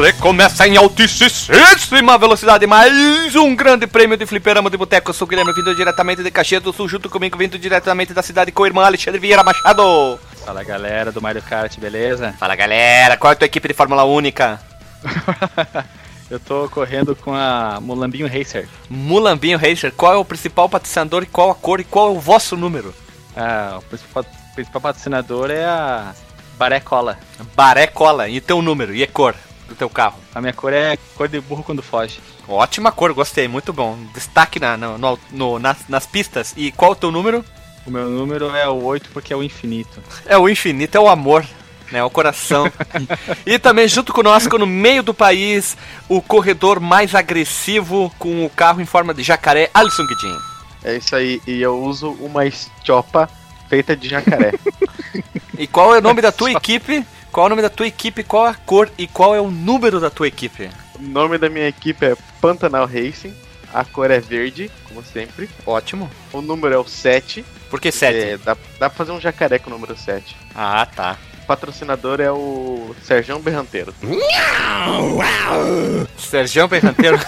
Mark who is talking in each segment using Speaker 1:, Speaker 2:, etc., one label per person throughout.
Speaker 1: Recomeça em altíssima velocidade mais um grande prêmio de fliperama de boteco. Eu sou o Guilherme, vindo diretamente de Caxias do Sul, junto comigo, vindo diretamente da cidade com o irmão Alexandre Vieira Machado.
Speaker 2: Fala galera do Mario Kart, beleza?
Speaker 1: Fala galera, qual é a tua equipe de Fórmula Única?
Speaker 2: Eu tô correndo com a Mulambinho Racer.
Speaker 1: Mulambinho Racer, qual é o principal patrocinador e qual a cor e qual é o vosso número?
Speaker 2: Ah, o principal, principal patrocinador é a Baré Cola.
Speaker 1: Baré Cola, e teu número, e a cor do teu carro?
Speaker 2: A minha cor é cor de burro quando foge.
Speaker 1: Ótima cor, gostei, muito bom. Destaque na, no, no, no, nas, nas pistas. E qual é o teu número?
Speaker 2: O meu número é o 8 porque é o infinito.
Speaker 1: É o infinito, é o amor né? O coração. e também junto conosco, no meio do país, o corredor mais agressivo com o carro em forma de jacaré, Alisson Guidin.
Speaker 3: É isso aí, e eu uso uma estiopa feita de jacaré.
Speaker 1: e qual é o nome da tua equipe? Qual é o nome da tua equipe? Qual a cor e qual é o número da tua equipe?
Speaker 3: O nome da minha equipe é Pantanal Racing. A cor é verde, como sempre.
Speaker 1: Ótimo.
Speaker 3: O número é o 7.
Speaker 1: Por que 7?
Speaker 3: É, dá, dá pra fazer um jacaré com o número 7.
Speaker 1: Ah, tá
Speaker 3: patrocinador é o Serjão Berranteiro.
Speaker 1: Serjão Berranteiro?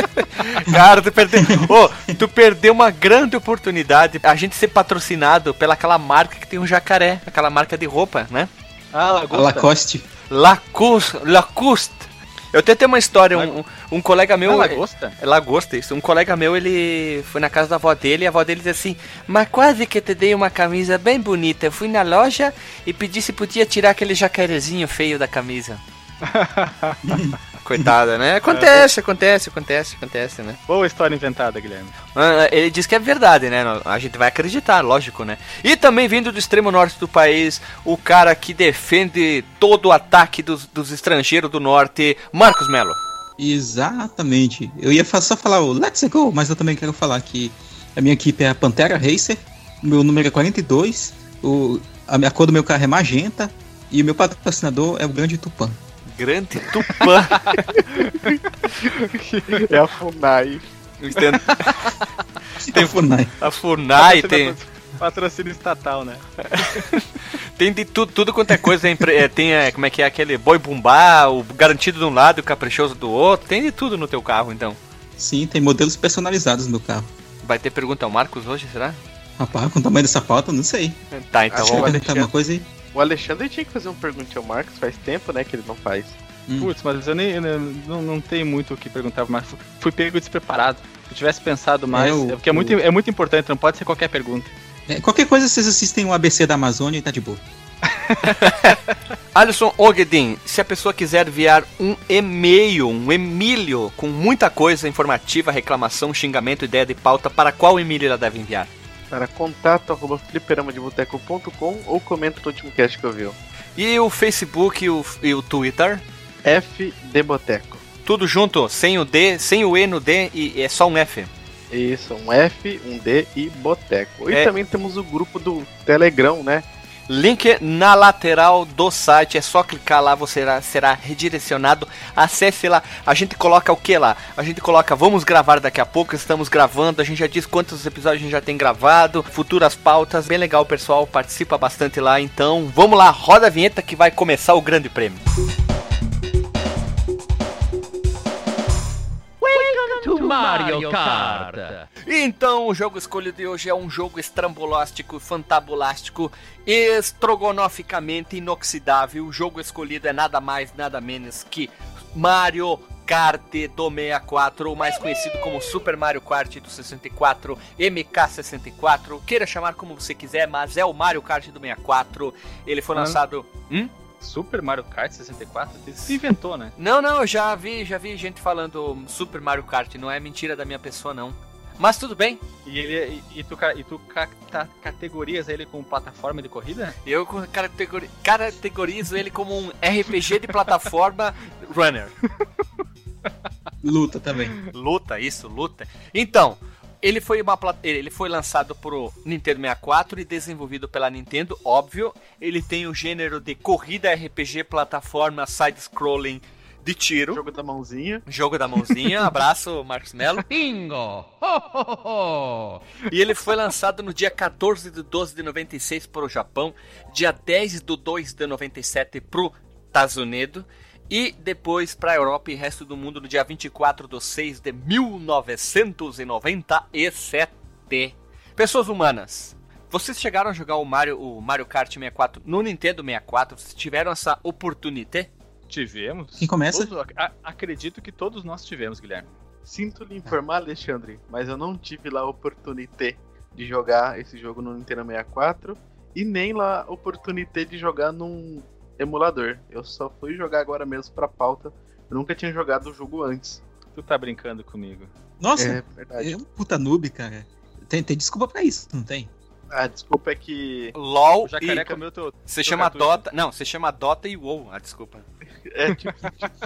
Speaker 1: Cara, tu perdeu. Oh, tu perdeu uma grande oportunidade. A gente ser patrocinado pela aquela marca que tem um jacaré, aquela marca de roupa, né?
Speaker 2: Ah,
Speaker 4: Lacoste.
Speaker 1: Lacoste. Lacoste. Eu até tenho uma história, um, um colega meu.
Speaker 2: Ah, lagosta?
Speaker 1: É, lagosta, isso. Um colega meu, ele foi na casa da avó dele e a avó dele disse assim: Mas quase que te dei uma camisa bem bonita. Eu fui na loja e pedi se podia tirar aquele jacarezinho feio da camisa. Coitada, né? Acontece, acontece, acontece, acontece, né?
Speaker 2: Boa história inventada, Guilherme.
Speaker 1: Ah, ele diz que é verdade, né? A gente vai acreditar, lógico, né? E também vindo do extremo norte do país, o cara que defende todo o ataque dos, dos estrangeiros do norte, Marcos Melo.
Speaker 4: Exatamente. Eu ia só falar o Let's Go, mas eu também quero falar que a minha equipe é a Pantera Racer, o meu número é 42, o, a, a cor do meu carro é magenta e o meu patrocinador é o Grande Tupã.
Speaker 1: Grande Tupã.
Speaker 3: é a Funai.
Speaker 1: tem a Funai. A Funai tem.
Speaker 2: Patrocínio estatal, né?
Speaker 1: tem de tudo, tudo quanto é coisa. Tem, é, tem é, como é que é aquele boi bumbá, o garantido de um lado e o caprichoso do outro. Tem de tudo no teu carro, então.
Speaker 4: Sim, tem modelos personalizados no carro.
Speaker 1: Vai ter pergunta ao Marcos hoje, será?
Speaker 4: Rapaz, com o tamanho dessa pauta, não sei.
Speaker 1: Tá, então
Speaker 4: Acho vamos que uma coisa aí.
Speaker 3: O Alexandre tinha que fazer um perguntinho ao Marcos, faz tempo, né, que ele não faz.
Speaker 2: Hum. Putz, mas eu nem eu não, não tenho muito o que perguntar pro Marcos. Fui pego despreparado. Se eu tivesse pensado mais, é, o, é porque é muito, é muito importante, não pode ser qualquer pergunta.
Speaker 4: É, qualquer coisa vocês assistem o ABC da Amazônia e tá de boa.
Speaker 1: Alisson Ogedin, se a pessoa quiser enviar um e-mail, um Emílio, com muita coisa informativa, reclamação, xingamento, ideia de pauta, para qual Emílio ela deve enviar?
Speaker 3: Para contato arroba fliperamadeboteco.com ou comenta no último cast que eu vi.
Speaker 1: E o Facebook e o, e o Twitter?
Speaker 3: FD Boteco.
Speaker 1: Tudo junto, sem o D, sem o E no D e é só um F.
Speaker 3: Isso, um F, um D e Boteco. E é... também temos o grupo do Telegram, né?
Speaker 1: Link na lateral do site, é só clicar lá, você será, será redirecionado. Acesse lá. A gente coloca o que lá? A gente coloca vamos gravar daqui a pouco, estamos gravando. A gente já diz quantos episódios a gente já tem gravado, futuras pautas. Bem legal, pessoal, participa bastante lá. Então vamos lá, roda a vinheta que vai começar o grande prêmio. Mario Kart. Então, o jogo escolhido de hoje é um jogo estrambolástico, fantabulástico, estrogonoficamente inoxidável. O jogo escolhido é nada mais, nada menos que Mario Kart do 64, ou mais conhecido como Super Mario Kart do 64, MK64, queira chamar como você quiser, mas é o Mario Kart do 64. Ele foi lançado. Hum?
Speaker 2: Super Mario Kart 64? Você se inventou, né?
Speaker 1: Não, não, eu já vi, já vi gente falando Super Mario Kart, não é mentira da minha pessoa, não. Mas tudo bem.
Speaker 2: E, ele, e, e tu, e tu categorias ele como plataforma de corrida?
Speaker 1: Eu categori, categorizo ele como um RPG de plataforma runner.
Speaker 4: Luta também.
Speaker 1: Luta, isso, luta. Então, ele foi, uma, ele foi lançado pro Nintendo 64 e desenvolvido pela Nintendo, óbvio. Ele tem o gênero de corrida RPG, plataforma, side-scrolling de tiro.
Speaker 3: Jogo da mãozinha.
Speaker 1: Jogo da mãozinha. Abraço, Marcos Mello. Bingo! Ho, ho, ho. E ele foi lançado no dia 14 de 12 de 96 para o Japão, dia 10 de 2 de 97 pro Estados Unidos e depois para a Europa e resto do mundo no dia 24 de 6 de 1997. Pessoas humanas, vocês chegaram a jogar o Mario, o Mario Kart 64 no Nintendo 64? Vocês tiveram essa oportunidade?
Speaker 2: Tivemos.
Speaker 4: Quem começa?
Speaker 2: Todos- a- acredito que todos nós tivemos, Guilherme.
Speaker 3: Sinto lhe informar, Alexandre, mas eu não tive lá a oportunidade de jogar esse jogo no Nintendo 64 e nem lá a oportunidade de jogar num emulador. Eu só fui jogar agora mesmo pra pauta. Eu nunca tinha jogado o jogo antes.
Speaker 2: Tu tá brincando comigo.
Speaker 4: Nossa,
Speaker 3: É verdade.
Speaker 4: é um puta noob, cara. Tem, tem desculpa pra isso, não tem?
Speaker 3: Ah, desculpa, é que.
Speaker 1: LOL
Speaker 2: O jacaré
Speaker 1: e...
Speaker 2: comeu teu.
Speaker 1: Você chama
Speaker 2: cartucho.
Speaker 1: Dota... Não, você chama Dota e WoW. Ah, desculpa.
Speaker 3: É tipo,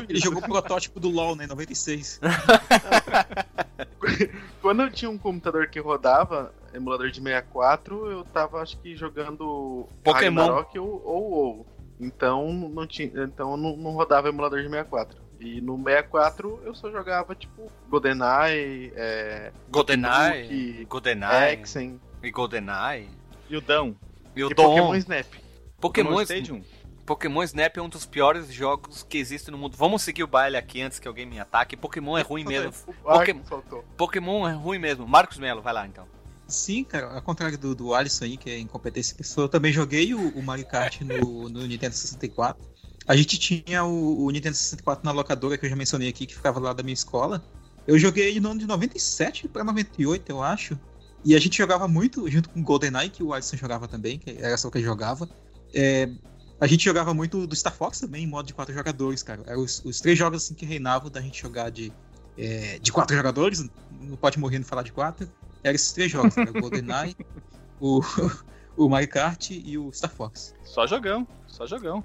Speaker 4: Ele jogou o protótipo do LoL, né, em 96.
Speaker 3: Quando eu tinha um computador que rodava emulador de 64, eu tava acho que jogando
Speaker 1: Pokémon.
Speaker 3: Ragnarok ou ou WoW. Então não tinha, então não, não rodava emulador de 64. E no 64 eu só jogava tipo GoldenEye, é,
Speaker 1: GoldenEye, GoldenEye
Speaker 3: Hexen
Speaker 1: e GoldenEye.
Speaker 2: E o Dão.
Speaker 1: E o
Speaker 3: e
Speaker 1: Dom.
Speaker 3: Pokémon Snap.
Speaker 1: Pokémon,
Speaker 2: Stadium.
Speaker 1: Pokémon Snap é um dos piores jogos que existe no mundo. Vamos seguir o baile aqui antes que alguém me ataque. Pokémon é ruim mesmo. Pokémon-
Speaker 3: faltou.
Speaker 1: Pokémon é ruim mesmo. Marcos Melo, vai lá então.
Speaker 4: Sim, cara, ao contrário do, do Alisson aí, que é incompetência pessoa, eu também joguei o, o Mario Kart no, no Nintendo 64. A gente tinha o, o Nintendo 64 na locadora, que eu já mencionei aqui, que ficava lá da minha escola. Eu joguei no ano de 97 pra 98, eu acho. E a gente jogava muito, junto com GoldenEye, que o Alisson jogava também, que era só que ele jogava. É, a gente jogava muito do Star Fox também, em modo de quatro jogadores, cara. Eram os, os três jogos assim, que reinavam da gente jogar de, é, de quatro jogadores, não pode morrer no falar de quatro. Eram esses três jogos, cara, o GoldenEye, o, o Mario Kart e o Star Fox.
Speaker 2: Só jogão. Só jogão.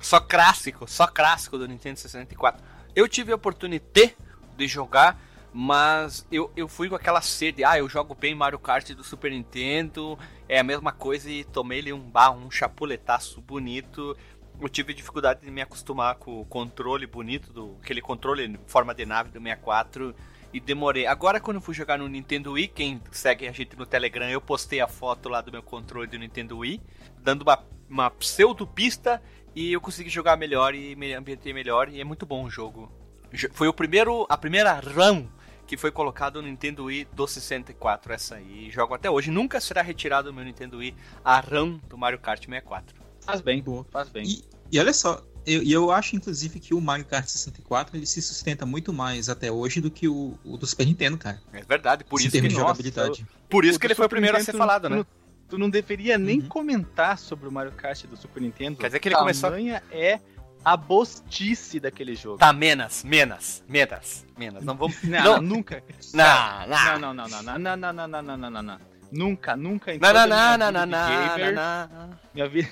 Speaker 1: Só clássico, só clássico do Nintendo 64. Eu tive a oportunidade de jogar, mas eu, eu fui com aquela sede. Ah, eu jogo bem Mario Kart do Super Nintendo, é a mesma coisa e tomei-lhe um bar, um chapuletaço bonito. Eu tive dificuldade de me acostumar com o controle bonito, do aquele controle em forma de nave do 64. E demorei. Agora, quando eu fui jogar no Nintendo Wii, quem segue a gente no Telegram, eu postei a foto lá do meu controle do Nintendo Wii, dando uma, uma pseudo-pista e eu consegui jogar melhor e me ambientei melhor e é muito bom o jogo. Jo- Foi o primeiro, a primeira RAM que foi colocado no Nintendo Wii do 64, essa aí. Jogo até hoje. Nunca será retirado do meu Nintendo Wii a RAM do Mario Kart 64.
Speaker 2: Faz bem.
Speaker 4: Boa.
Speaker 2: Faz bem.
Speaker 4: E, e olha só, e eu acho inclusive que o Mario Kart 64 ele se sustenta muito mais até hoje do que o, o do Super Nintendo, cara.
Speaker 1: É verdade, por isso que,
Speaker 4: de
Speaker 2: nossa,
Speaker 4: jogabilidade.
Speaker 1: por isso
Speaker 2: O
Speaker 1: que ele foi o primeiro a
Speaker 2: Nintendo,
Speaker 1: ser falado, né?
Speaker 2: Tu não deveria nem
Speaker 4: Uhum.
Speaker 2: comentar sobre o Mario Kart do Super Nintendo.
Speaker 1: Quer dizer que ele começou-
Speaker 2: Tamanha é a bostice daquele jogo.
Speaker 1: Tá, menos, menos, menos, menos. Não vamos.
Speaker 2: Não,
Speaker 1: Não.
Speaker 2: nunca.
Speaker 1: Não,
Speaker 2: Não,
Speaker 1: não.
Speaker 2: não, não, não, não, não, não, não, não, não, não, não. Nunca, nunca em
Speaker 1: Não,
Speaker 2: toda
Speaker 1: não,
Speaker 2: a
Speaker 1: não,
Speaker 2: minha
Speaker 1: não,
Speaker 2: vida
Speaker 1: não,
Speaker 2: de
Speaker 1: não,
Speaker 2: gamer,
Speaker 1: não.
Speaker 2: minha vida,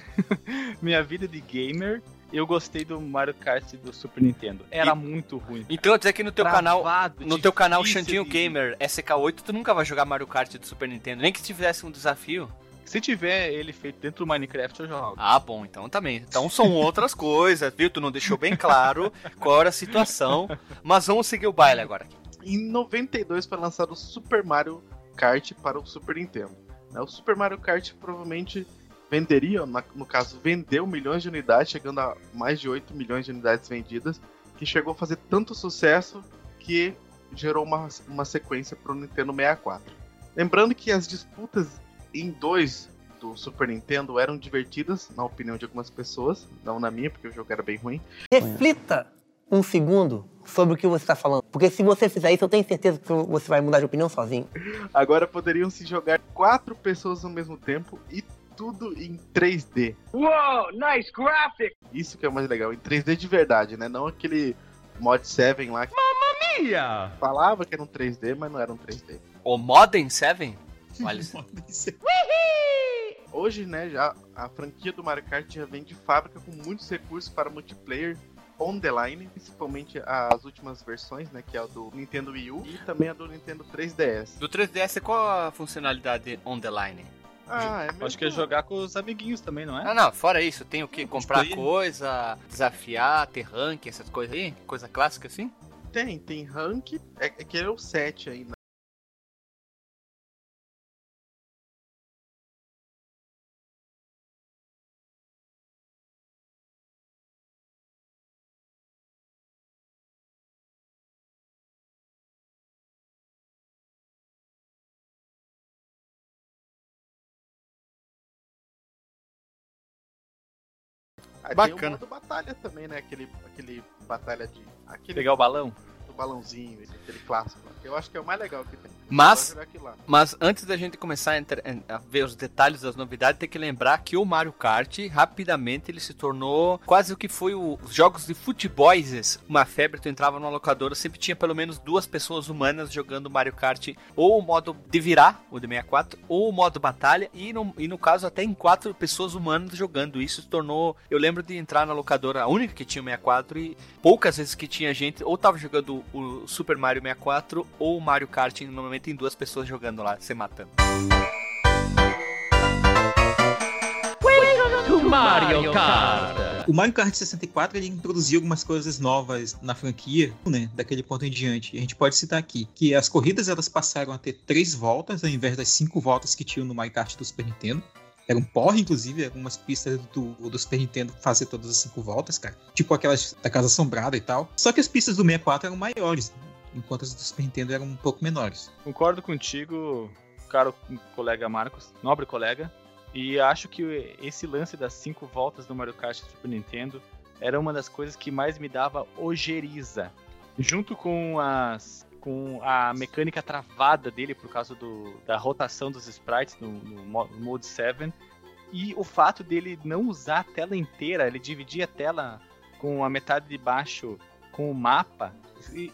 Speaker 2: minha vida de gamer, eu gostei do Mario Kart do Super Nintendo. Era muito ruim.
Speaker 1: Então eu dizer que no teu canal,
Speaker 2: Travado,
Speaker 1: no teu canal Xandinho
Speaker 2: de-
Speaker 1: Gamer SK8, tu nunca vai jogar Mario Kart do Super Nintendo, nem que se tivesse um desafio.
Speaker 2: Se tiver ele feito dentro do Minecraft, eu jogo.
Speaker 1: Ah, bom, então também. Então são outras coisas, viu? Tu não deixou bem claro qual era a situação, mas vamos seguir o baile agora.
Speaker 3: Em 92 foi lançado o Super Mario Kart para o Super Nintendo. né? O Super Mario Kart provavelmente venderia, no caso, vendeu milhões de unidades, chegando a mais de 8 milhões de unidades vendidas, que chegou a fazer tanto sucesso que gerou uma, uma sequência para o Nintendo 64. Lembrando que as disputas em dois do Super Nintendo eram divertidas, na opinião de algumas pessoas, não na minha, porque o jogo era bem ruim.
Speaker 5: Reflita um segundo sobre o que você está falando. Porque se você fizer isso, eu tenho certeza que você vai mudar de opinião sozinho.
Speaker 3: Agora poderiam se jogar quatro pessoas ao mesmo tempo e tudo em 3D.
Speaker 6: Whoa, nice graphic!
Speaker 3: Isso que é o mais legal, em 3D de verdade, né? Não aquele mod 7 lá que
Speaker 6: Mia!
Speaker 3: falava que era um 3D, mas não era um 3D.
Speaker 1: O Modern 7? Olha isso.
Speaker 3: Hoje, né, já a franquia do Mario Kart já vem de fábrica com muitos recursos para multiplayer on the line, principalmente as últimas versões, né, que é a do Nintendo Wii U e também a do Nintendo 3DS.
Speaker 1: Do 3DS, qual a funcionalidade on the line?
Speaker 3: Ah, é
Speaker 2: Acho que é jogar com os amiguinhos também, não é?
Speaker 1: Ah, não, fora isso, tem o que? Comprar
Speaker 4: Multiplayer.
Speaker 1: coisa, desafiar, ter rank, essas coisas aí? Coisa clássica assim?
Speaker 3: Tem, tem rank, é, é que é o 7 ainda. Ah, Tem o
Speaker 1: Bacana.
Speaker 3: modo batalha também, né? Aquele, aquele batalha de. Aquele
Speaker 2: Pegar o balão.
Speaker 3: do balãozinho, aquele clássico. Eu acho que é o mais legal que tem.
Speaker 1: Mas-. Mas antes da gente começar a, entrar- a ver os detalhes das novidades, tem que lembrar que o Mario Kart, rapidamente, ele se tornou quase o que foi o- os jogos de futeboys. Uma febre, tu entrava numa locadora, sempre tinha pelo menos duas pessoas humanas jogando Mario Kart, ou o modo de virar, o de 64, ou o modo batalha, e no, e no caso até em quatro pessoas humanas jogando. Isso se tornou... Eu lembro de entrar na locadora, a única que tinha o 64, e poucas vezes que tinha gente, ou tava jogando o Super Mario 64, ou o Mario Kart, normalmente tem duas pessoas jogando lá, se matando.
Speaker 6: To Mario Kart.
Speaker 4: O Mario Kart 64 ele introduziu algumas coisas novas na franquia, né? Daquele ponto em diante. E a gente pode citar aqui que as corridas elas passaram a ter três voltas ao invés das cinco voltas que tinham no Mario Kart do Super Nintendo. Era um porre, inclusive, algumas pistas do, do Super Nintendo fazer todas as cinco voltas, cara. Tipo aquelas da Casa Assombrada e tal. Só que as pistas do 64 eram maiores, enquanto as do Super Nintendo eram um pouco menores.
Speaker 2: Concordo contigo, caro colega Marcos, nobre colega. E acho que esse lance das cinco voltas do Mario Kart do Super Nintendo era uma das coisas que mais me dava ojeriza. Junto com as com a mecânica travada dele por causa do, da rotação dos sprites no, no mo- no Mode 7 e o fato dele não usar a tela inteira, ele dividia a tela com a metade de baixo com o mapa,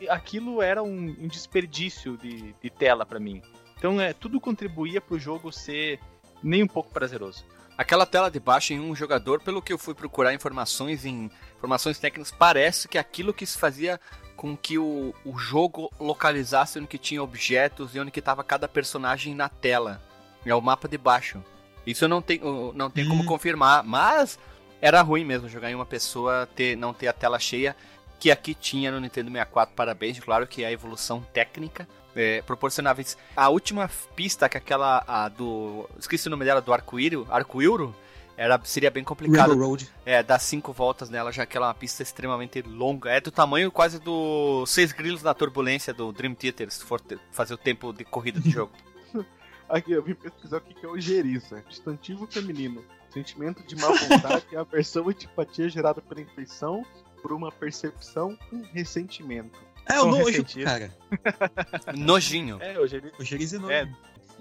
Speaker 2: aquilo era um, um desperdício de, de tela pra mim. Então é, tudo contribuía pro jogo ser nem um pouco prazeroso.
Speaker 1: Aquela tela de baixo em um jogador, pelo que eu fui procurar informações em informações técnicas, parece que aquilo que se fazia com que o, o jogo localizasse onde que tinha objetos e onde que estava cada personagem na tela. É o mapa de baixo. Isso eu não tenho, não tenho como
Speaker 4: Hum.
Speaker 1: confirmar, mas era ruim mesmo jogar em uma pessoa ter, não ter a tela cheia, que aqui tinha no Nintendo 64. Parabéns, claro que é a evolução técnica é, proporcionava isso. A última pista, que é aquela a do. Esqueci o nome dela, do arco-íris, arco-íro, era, seria bem complicado.
Speaker 4: Railroad.
Speaker 1: É, dar cinco voltas nela, já que ela é uma pista extremamente longa. É do tamanho quase do Seis Grilos na Turbulência do Dream Theater, se for te- fazer o tempo de corrida do jogo.
Speaker 3: Aqui, eu vim pesquisar o que é ojeriza. Substantivo feminino. Sentimento de má vontade e aversão e antipatia gerada pela infeição por uma percepção com ressentimento.
Speaker 4: É, o nojo,
Speaker 2: ressentidos.
Speaker 4: cara.
Speaker 1: Nojinho.
Speaker 2: É.
Speaker 4: O Geriz é nojo.
Speaker 2: É.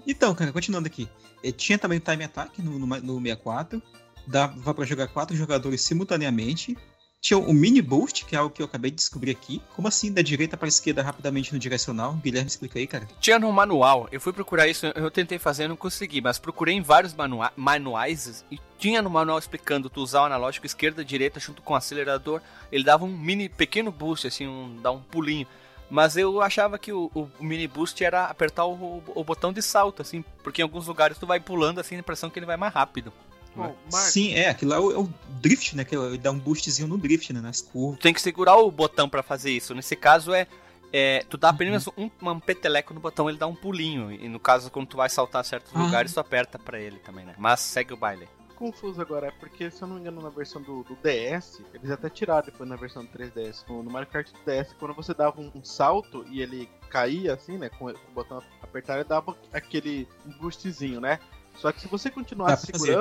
Speaker 4: Então, cara, continuando aqui. Eh, Tinha também o Time Attack no, no, no 64. Dava pra jogar quatro jogadores simultaneamente. Tinha o Mini Boost, que é algo que eu acabei de descobrir aqui. Como assim, da direita pra esquerda rapidamente no direcional? Guilherme, explica aí, cara.
Speaker 1: Tinha no manual, eu fui procurar isso, eu tentei fazer, não consegui, mas procurei em vários manua manuais e tinha no manual explicando tu usar o analógico esquerda e direita junto com o acelerador, ele dava um mini pequeno boost, assim, um, dá um pulinho. Mas eu achava que o, o mini boost era apertar o, o botão de salto, assim, porque em alguns lugares tu vai pulando assim, a impressão que ele vai mais rápido.
Speaker 3: Bom, Marcos,
Speaker 4: Sim, é, aquilo lá é o, é o drift, né? Que ele dá um boostzinho no drift, né? Nas curvas.
Speaker 1: Tu tem que segurar o botão pra fazer isso. Nesse caso é, é tu dá apenas um, um peteleco no botão, ele dá um pulinho. E no caso, quando tu vai saltar certos
Speaker 4: Ah.
Speaker 1: lugares, tu aperta pra ele também, né? Mas segue o baile.
Speaker 3: confuso agora, é porque, se eu não me engano, na versão do, do DS, eles até tiraram depois na versão do 3DS. No, no Mario Kart do DS, quando você dava um, um salto e ele caía, assim, né, com o botão apertado, ele dava aquele boostzinho, né? Só que se você continuasse
Speaker 4: fazer.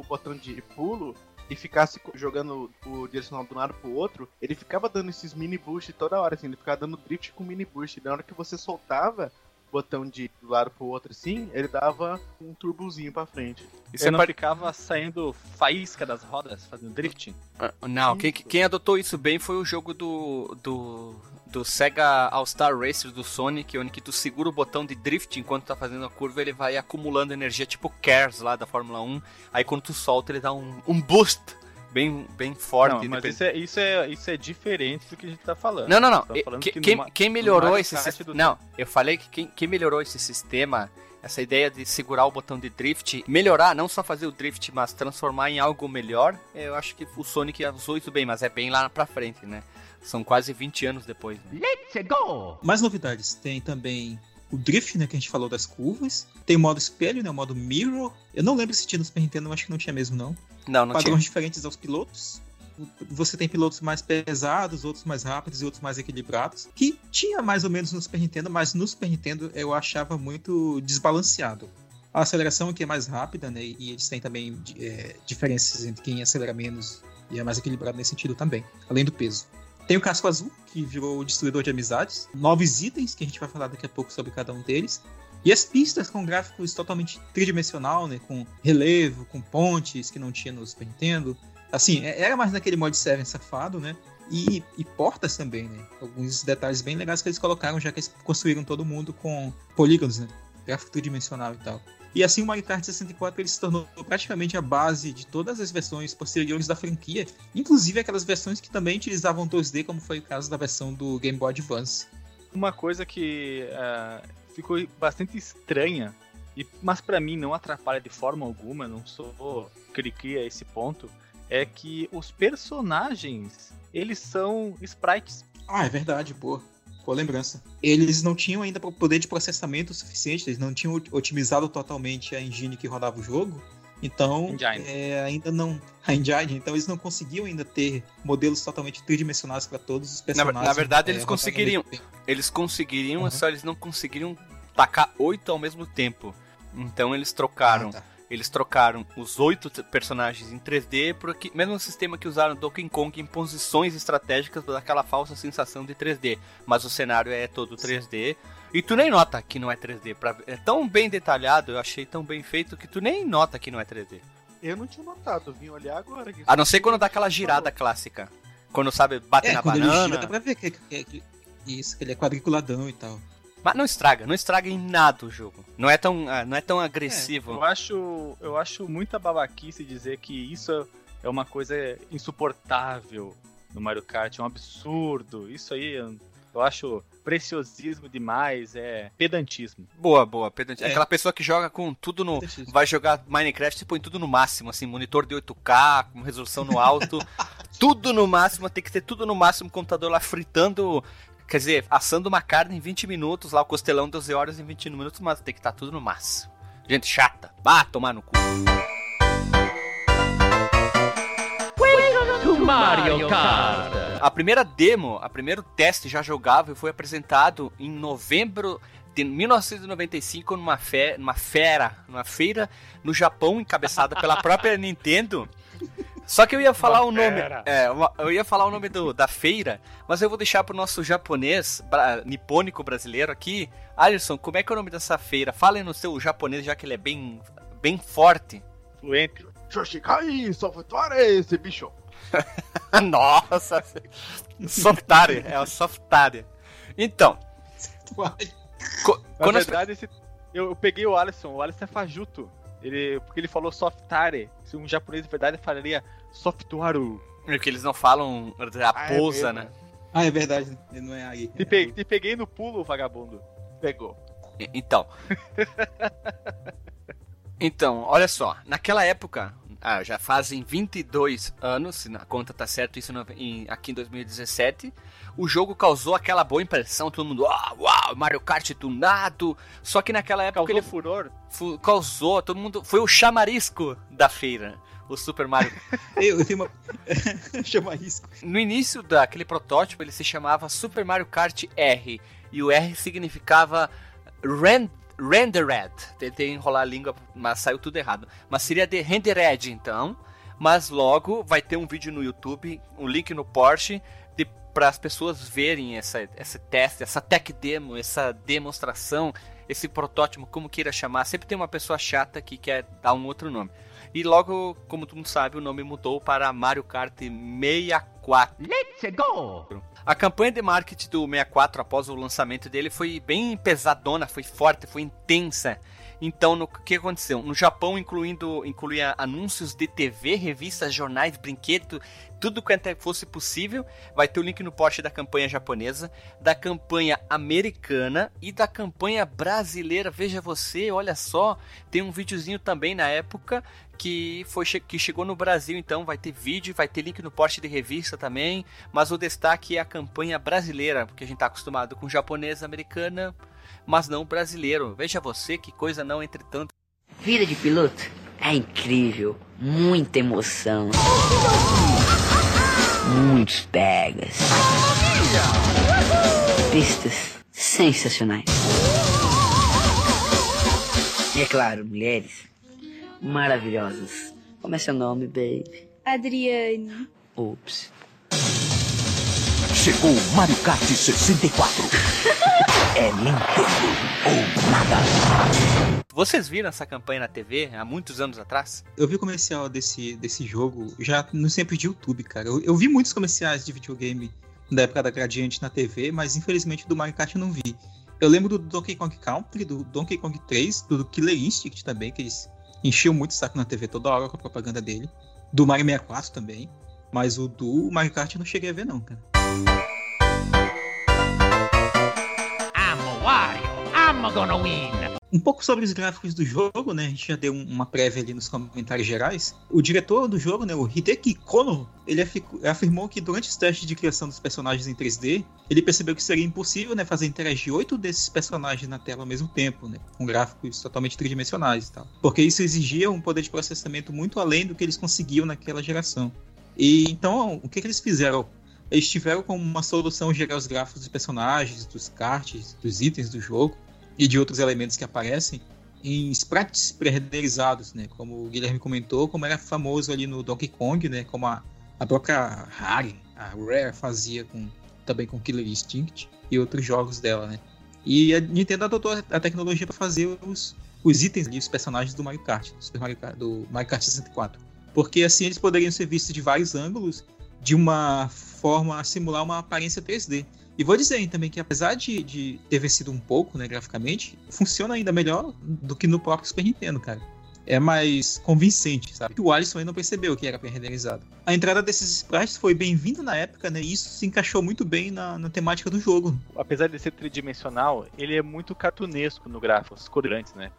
Speaker 3: O botão de pulo e ficasse jogando o direcional do lado pro outro, ele ficava dando esses mini boost toda hora, assim, ele ficava dando drift com mini boost. E na hora que você soltava o botão de do lado pro outro, assim, ele dava um turbozinho pra frente.
Speaker 1: Isso
Speaker 2: Você
Speaker 1: é
Speaker 2: não ficava saindo faísca das rodas, fazendo drift?
Speaker 1: Ah, Não, quem, quem adotou isso bem foi o jogo do, do, do Sega All-Star Racer do Sonic, onde que tu segura o botão de drift enquanto tá fazendo a curva, ele vai acumulando energia, tipo Cars lá da Fórmula 1. Aí quando tu solta, ele dá um, um boost bem, bem forte.
Speaker 2: não, mas
Speaker 1: depende-
Speaker 2: isso é, isso, é, isso é diferente do que a gente tá falando.
Speaker 1: Não, não, não.
Speaker 2: Falando
Speaker 1: Que-
Speaker 2: que
Speaker 1: quem,
Speaker 2: numa-
Speaker 1: quem melhorou esse sistema. Não, eu falei que quem, quem melhorou esse sistema, essa ideia de segurar o botão de drift, melhorar, não só fazer o drift, mas transformar em algo melhor, eu acho que o Sonic usou isso bem, mas é bem lá pra frente, né? São quase 20 anos depois. Né?
Speaker 6: Let's go!
Speaker 4: Mais novidades. Tem também o drift, né? Que a gente falou das curvas. Tem o modo espelho, né? O modo mirror. Eu não lembro se tinha no Super Nintendo, eu acho que não tinha mesmo, não.
Speaker 1: Não, não tinha.
Speaker 4: Padrões diferentes aos pilotos. Você tem pilotos mais pesados, outros mais rápidos e outros mais equilibrados. Que tinha mais ou menos no Super Nintendo, mas no Super Nintendo eu achava muito desbalanceado. A aceleração aqui é mais rápida, né? E eles têm também é, diferenças entre quem acelera menos E é mais equilibrado nesse sentido também, além do peso. Tem o casco azul, que virou o destruidor de amizades. Novos itens, que a gente vai falar daqui a pouco sobre cada um deles. E as pistas com gráficos totalmente tridimensional, né? Com relevo, com pontes que não tinha no Super Nintendo. Assim, é- era mais naquele mod 7 safado, né? E, e portas também, né? Alguns detalhes bem legais que eles colocaram, já que eles construíram todo mundo com polígonos, né? Gráfico tridimensional e tal. E assim o Mario Kart 64 ele se tornou praticamente a base de todas as versões posteriores da franquia, inclusive aquelas versões que também utilizavam 2D, como foi o caso da versão do Game Boy Advance.
Speaker 2: Uma coisa que ah, ficou bastante estranha, e, mas pra mim não atrapalha de forma alguma, não sou cri-cri a esse ponto, é que os personagens, eles são sprites.
Speaker 4: Ah, é verdade, pô. Boa lembrança. Eles não tinham ainda poder de processamento suficiente, eles não tinham otimizado totalmente a engine que rodava o jogo. Então, é, ainda não. A engine, então eles não conseguiam ainda ter modelos totalmente tridimensionais para todos os
Speaker 1: Na,
Speaker 4: personagens.
Speaker 1: na verdade,
Speaker 4: é,
Speaker 1: eles conseguiriam. Eles conseguiriam,
Speaker 4: Uhum.
Speaker 1: só eles não conseguiriam tacar oito ao mesmo tempo. Então eles trocaram.
Speaker 4: Ah, tá.
Speaker 1: Eles trocaram os oito personagens em 3D por aqui, mesmo sistema que usaram Donkey Kong em posições estratégicas para dar aquela falsa sensação de 3D. Mas o cenário é todo 3D. E tu nem nota que não é 3D. Pra, é tão bem detalhado, eu achei tão bem feito que tu nem nota que não é 3D.
Speaker 3: Eu não tinha notado, vim olhar agora.
Speaker 1: A não ser quando dá aquela girada clássica. Quando sabe, bate
Speaker 4: É,
Speaker 1: na
Speaker 4: quando ele
Speaker 1: banana.
Speaker 4: gira, dá pra ver que, que- que- isso, que ele é quadriculadão e tal.
Speaker 1: Mas não estraga, não estraga em nada o jogo. Não é tão, ah, não é tão agressivo.
Speaker 2: Eu acho, eu acho muita babaquice dizer que isso é uma coisa insuportável no Mario Kart, é um absurdo. Isso aí eu- eu acho preciosismo demais, é pedantismo.
Speaker 1: Boa, boa. pedante.
Speaker 4: É.
Speaker 1: Aquela pessoa que joga com tudo no. Vai jogar Minecraft e põe tudo no máximo, assim, monitor de 8K, com resolução no alto. tudo no máximo, tem que ter tudo no máximo, o computador lá fritando. Quer dizer, assando uma carne em 20 minutos, lá o costelão 12 horas em 20 minutos, mas tem que estar tudo no máximo. Gente chata. Bah, tomar no cu.
Speaker 6: To Mario Kart.
Speaker 1: A primeira demo, a primeiro teste já jogável foi apresentado em novembro de 1995 numa, fe numa fera, numa feira no Japão, encabeçada pela própria Nintendo. Só que eu ia falar o nome,
Speaker 2: fera.
Speaker 1: é, uma- eu ia falar o nome do- da feira, mas eu vou deixar pro nosso japonês, bra- nipônico brasileiro aqui. Alisson, como é que é o nome dessa feira? Fale no seu japonês, já que ele é bem, bem forte.
Speaker 2: Fluente.
Speaker 3: Shoshikai, software esse bicho.
Speaker 1: Nossa, softare, é o softare. Então, co-
Speaker 2: Na verdade, esse- eu, eu peguei o Alisson, o Alisson é fajuto. Ele, porque ele falou softare. Se um japonês de verdade falaria software.
Speaker 1: Porque eles não falam a
Speaker 3: Ah, é
Speaker 1: pousa, né?
Speaker 4: Ah, é verdade, ele não é aí.
Speaker 2: Te, pe- te peguei no pulo, vagabundo.
Speaker 3: Pegou.
Speaker 1: E- Então. então, olha só. Naquela época, ah, já fazem 22 anos, se a conta tá certo, isso no- em- aqui em 2017. O jogo causou aquela boa impressão, todo mundo, uau, uau, Mario Kart tunado. Só que naquela época
Speaker 2: Causou
Speaker 1: ele
Speaker 2: furor.
Speaker 1: fu- causou, todo mundo. Foi o chamarisco da feira, o Super Mario
Speaker 4: Eu, tenho uma. Chama risco.
Speaker 1: No início daquele protótipo, ele se chamava Super Mario Kart R. E o R significava ren Rendered. Tentei enrolar a língua, mas saiu tudo errado. Mas seria de Rendered, então. Mas logo vai ter um vídeo no YouTube, um link no Porsche, para as pessoas verem essa, esse teste, essa tech demo, essa demonstração, esse protótipo, como queira chamar. Sempre tem uma pessoa chata que quer dar um outro nome. E logo, como todo mundo sabe, o nome mudou para Mario Kart 64.
Speaker 6: Let's go.
Speaker 1: A campanha de marketing do 64 após o lançamento dele foi bem pesadona, foi forte, foi intensa. Então, no o que aconteceu? No Japão, incluindo incluía anúncios de TV, revistas, jornais, brinquedo, tudo quanto é- fosse possível. Vai ter o link no post da campanha japonesa, da campanha americana e da campanha brasileira. Veja você, olha só, tem um videozinho também na época que foi que chegou no Brasil, então vai ter vídeo, vai ter link no post de revista também, mas o destaque é a campanha brasileira, porque a gente tá acostumado com japonesa, americana, mas não brasileiro. Veja você que coisa não entretanto.
Speaker 7: Vida de piloto é incrível, muita emoção, muitos pegas, pistas sensacionais. E é claro, mulheres maravilhosas. Como é seu nome, baby?
Speaker 8: Adriane.
Speaker 7: Ups.
Speaker 6: Chegou o Mario Kart 64. é Nintendo ou nada.
Speaker 1: Vocês viram essa campanha na TV há muitos anos atrás?
Speaker 4: Eu vi o comercial desse, desse jogo já nos tempos de YouTube, cara. Eu, eu vi muitos comerciais de videogame da época da Gradiente na TV, mas infelizmente do Mario Kart eu não vi. Eu lembro do Donkey Kong Country, do Donkey Kong 3, do Killer Instinct também, que eles enchiam muito o saco na TV toda hora com a propaganda dele. Do Mario 64 também. Mas o do Mario Kart eu não cheguei a ver, não, cara. Um pouco sobre os gráficos do jogo, né? A gente já deu um- uma prévia ali nos comentários gerais. O diretor do jogo, né, o Hideki Kono, ele afirmou que durante os testes de criação dos personagens em 3D, ele percebeu que seria impossível, né, fazer interagir oito desses personagens na tela ao mesmo tempo, né, com gráficos totalmente tridimensionais e tal. Porque isso exigia um poder de processamento muito além do que eles conseguiam naquela geração. E então, o que, que eles fizeram? Eles tiveram como uma solução gerar os gráficos dos personagens, dos cards, dos itens do jogo e de outros elementos que aparecem em sprites pré-renderizados, né? Como o Guilherme comentou, como era famoso ali no Donkey Kong, né? Como a, a própria Rare, a Rare fazia com, também com Killer Instinct e outros jogos dela, né? E a Nintendo adotou a- tecnologia para fazer os, os itens ali, os personagens do Mario Kart, do, Super Mario Kart, do Mario Kart 64. Porque assim eles poderiam ser vistos de vários ângulos, de uma forma a simular uma aparência 3D. E vou dizer também que apesar de, de ter vencido um pouco, né, graficamente, funciona ainda melhor do que no próprio Super Nintendo, cara. É mais convincente, sabe? O Alisson aí não percebeu que era pré-renderizado. A entrada desses sprites foi bem-vinda na época, né? E isso se encaixou muito bem na, na temática do jogo.
Speaker 2: apesar de ser tridimensional, ele é muito cartunesco no gráfico, os vibrantes, né?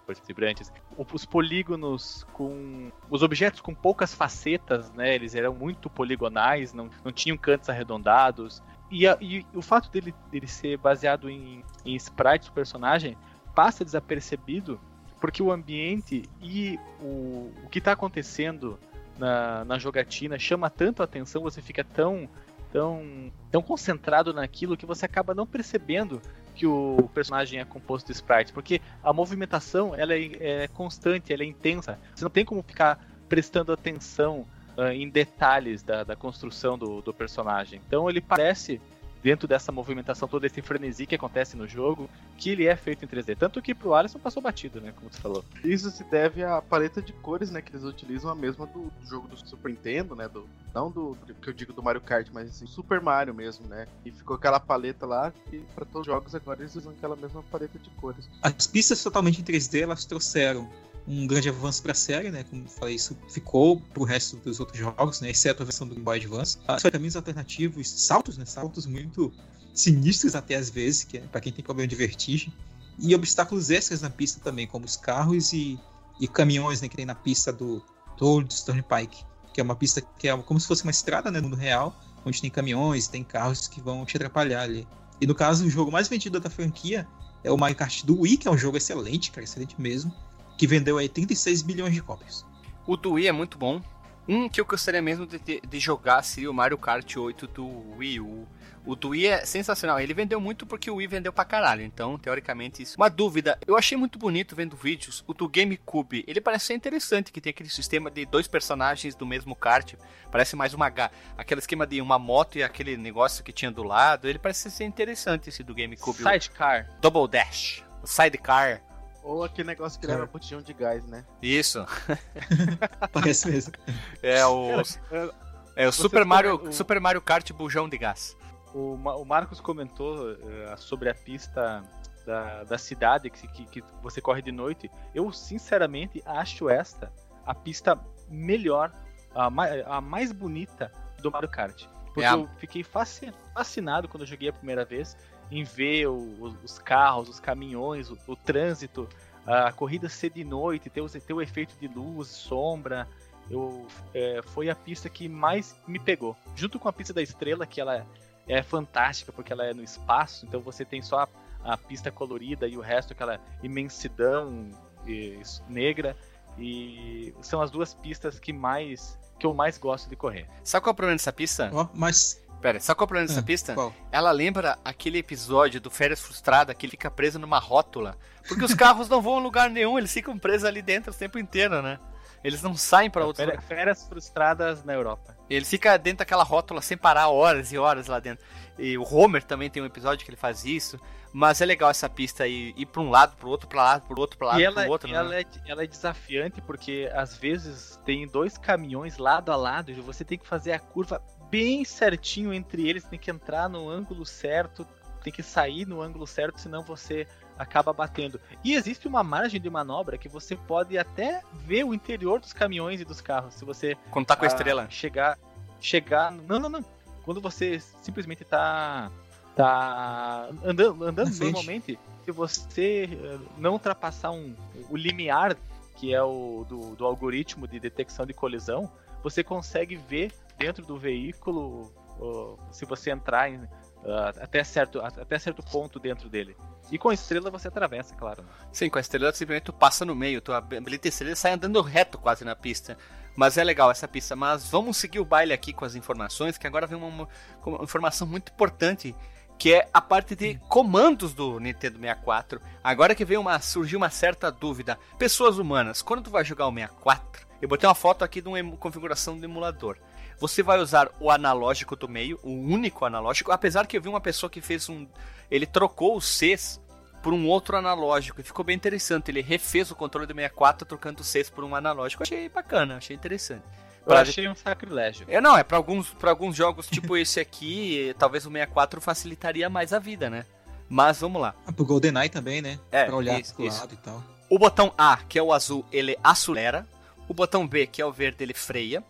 Speaker 2: O- Os polígonos com. Os objetos com poucas facetas, né? Eles eram muito poligonais, não, não tinham cantos arredondados. E, a- e o fato dele, dele ser baseado em, em sprites do personagem passa desapercebido porque o ambiente e o, o que está acontecendo na, na jogatina chama tanto a atenção, você fica tão tão, tão concentrado naquilo que você acaba não percebendo que o personagem é composto de sprites, porque a movimentação ela é, é constante, ela é intensa. Você não tem como ficar prestando atenção ah, em detalhes da, da construção do, do personagem. Então ele parece dentro dessa movimentação toda esse frenesi que acontece no jogo, que ele é feito em 3D. Tanto que pro Alisson passou batido, né? Como você falou.
Speaker 3: Isso se deve à paleta de cores, né? Que eles utilizam a mesma do, do jogo do Super Nintendo, né? Do, não do, do que eu digo do Mario Kart, mas assim, Super Mario mesmo, né? E ficou aquela paleta lá e para todos os jogos agora eles usam aquela mesma paleta de cores.
Speaker 4: As pistas totalmente em 3D, elas trouxeram um grande avanço para a série, né? Como falei, isso ficou pro resto dos outros jogos, né? Exceto a versão do Game Boy Advance. Ah, caminhos alternativos, saltos, né? Saltos muito sinistros até às vezes, que é para quem tem problema de vertigem. E obstáculos extras na pista também, como os carros e, e caminhões, né? Que tem na pista do Toad Turnpike, que é uma pista que é como se fosse uma estrada, né? No mundo real, onde tem caminhões, tem carros que vão te atrapalhar ali. E no caso, o jogo mais vendido da franquia é o Mario Kart do Wii, que é um jogo excelente, cara, excelente mesmo, que vendeu aí 36 bilhões de cópias.
Speaker 1: O do Wii é muito bom. Um que eu gostaria mesmo de, ter- de jogar seria o Mario Kart 8 do Wii U. O do Wii é sensacional. Ele vendeu muito porque o Wii vendeu pra caralho. Então, teoricamente, isso. Uma dúvida. Eu achei muito bonito vendo vídeos. O do GameCube. Ele parece ser interessante, que tem aquele sistema de dois personagens do mesmo kart. Parece mais uma. ga- Aquele esquema de uma moto e aquele negócio que tinha do lado. Ele parece ser interessante esse do GameCube.
Speaker 2: Sidecar.
Speaker 1: Double Dash. O Sidecar.
Speaker 3: Ou aquele negócio que leva botijão de gás, né?
Speaker 1: Isso.
Speaker 4: Parece mesmo.
Speaker 1: É o. É o
Speaker 2: Você
Speaker 1: Super Mario,
Speaker 2: o-
Speaker 1: Super Mario Kart bujão de gás.
Speaker 2: O, Ma- o Marcos comentou eh, sobre a pista da, da cidade que, que, que você corre de noite. Eu, sinceramente, acho esta a pista melhor, a, mai- a mais bonita do Mario Kart. Porque
Speaker 1: É a-
Speaker 2: eu fiquei fasci- fascinado quando eu joguei a primeira vez em ver o- o- os carros, os caminhões, o, o trânsito, a corrida ser de noite, ter, os- ter o efeito de luz, sombra. Eu, é, foi a pista que mais me pegou. Junto com a pista da estrela, que ela é fantástica porque ela é no espaço, então você tem só a, a pista colorida e o resto aquela imensidão e- negra. E são as duas pistas que mais que eu mais gosto de correr.
Speaker 1: Sabe qual é o problema dessa pista?
Speaker 4: Ó, mas.
Speaker 1: Pera, sabe qual é o problema dessa
Speaker 4: Ah,
Speaker 1: pista?
Speaker 4: Qual?
Speaker 1: Ela lembra aquele episódio do Férias Frustrada que ele fica preso numa rótula. Porque os carros não vão a lugar nenhum, eles ficam presos ali dentro o tempo inteiro, né? Eles não saem pra outros
Speaker 2: Férias, férias frustradas na Europa.
Speaker 1: Ele fica dentro daquela rótula sem parar horas e horas lá dentro. E o Homer também tem um episódio que ele faz isso. Mas é legal essa pista aí, ir pra um lado, pro outro, pra lá, pro outro, pra lá,
Speaker 2: e
Speaker 1: pro
Speaker 2: ela,
Speaker 1: outro.
Speaker 2: e
Speaker 1: né?
Speaker 2: ela, é, ela é desafiante porque às vezes tem dois caminhões lado a lado e você tem que fazer a curva bem certinho entre eles, tem que entrar no ângulo certo, tem que sair no ângulo certo, senão você acaba batendo. E existe uma margem de manobra que você pode até ver o interior dos caminhões e dos carros, se você
Speaker 1: Quando tá com a
Speaker 2: ah,
Speaker 1: estrela.
Speaker 2: chegar chegar não não não quando você simplesmente tá tá andando andando normalmente se você eh, não ultrapassar um o limiar que é o do, do algoritmo de detecção de colisão você consegue ver dentro do veículo se você entrar em, ah, até certo até certo ponto dentro dele e com a estrela você atravessa claro
Speaker 1: Sim, com a estrela simplesmente tu passa no meio, tu habilita a estrela e sai andando reto quase na pista. Mas é legal essa pista. Mas vamos seguir o baile aqui com as informações, que agora vem uma, uma- informação muito importante, que é a parte de comandos do Nintendo 64. Agora que veio uma, surgiu uma certa dúvida. Pessoas humanas, quando tu vai jogar o 64, eu botei uma foto aqui de uma configuração do emulador. Você vai usar o analógico do meio, o único analógico, apesar que eu vi uma pessoa que fez um. Ele trocou os Cs por um outro analógico e ficou bem interessante. Ele refez o controle do 64 trocando os Cs por um analógico. Achei bacana, achei interessante.
Speaker 2: eu
Speaker 1: Pra-
Speaker 2: achei um sacrilégio
Speaker 1: É, não, é pra alguns, pra alguns jogos tipo esse aqui, talvez o 64 facilitaria mais a vida, né? Mas vamos lá.
Speaker 4: Ah, pro GoldenEye também, né?
Speaker 1: É,
Speaker 4: pra olhar
Speaker 1: isso,
Speaker 4: pro
Speaker 1: isso.
Speaker 4: lado e tal.
Speaker 1: O botão A, que é o azul, ele acelera. O botão B, que é o verde, ele freia.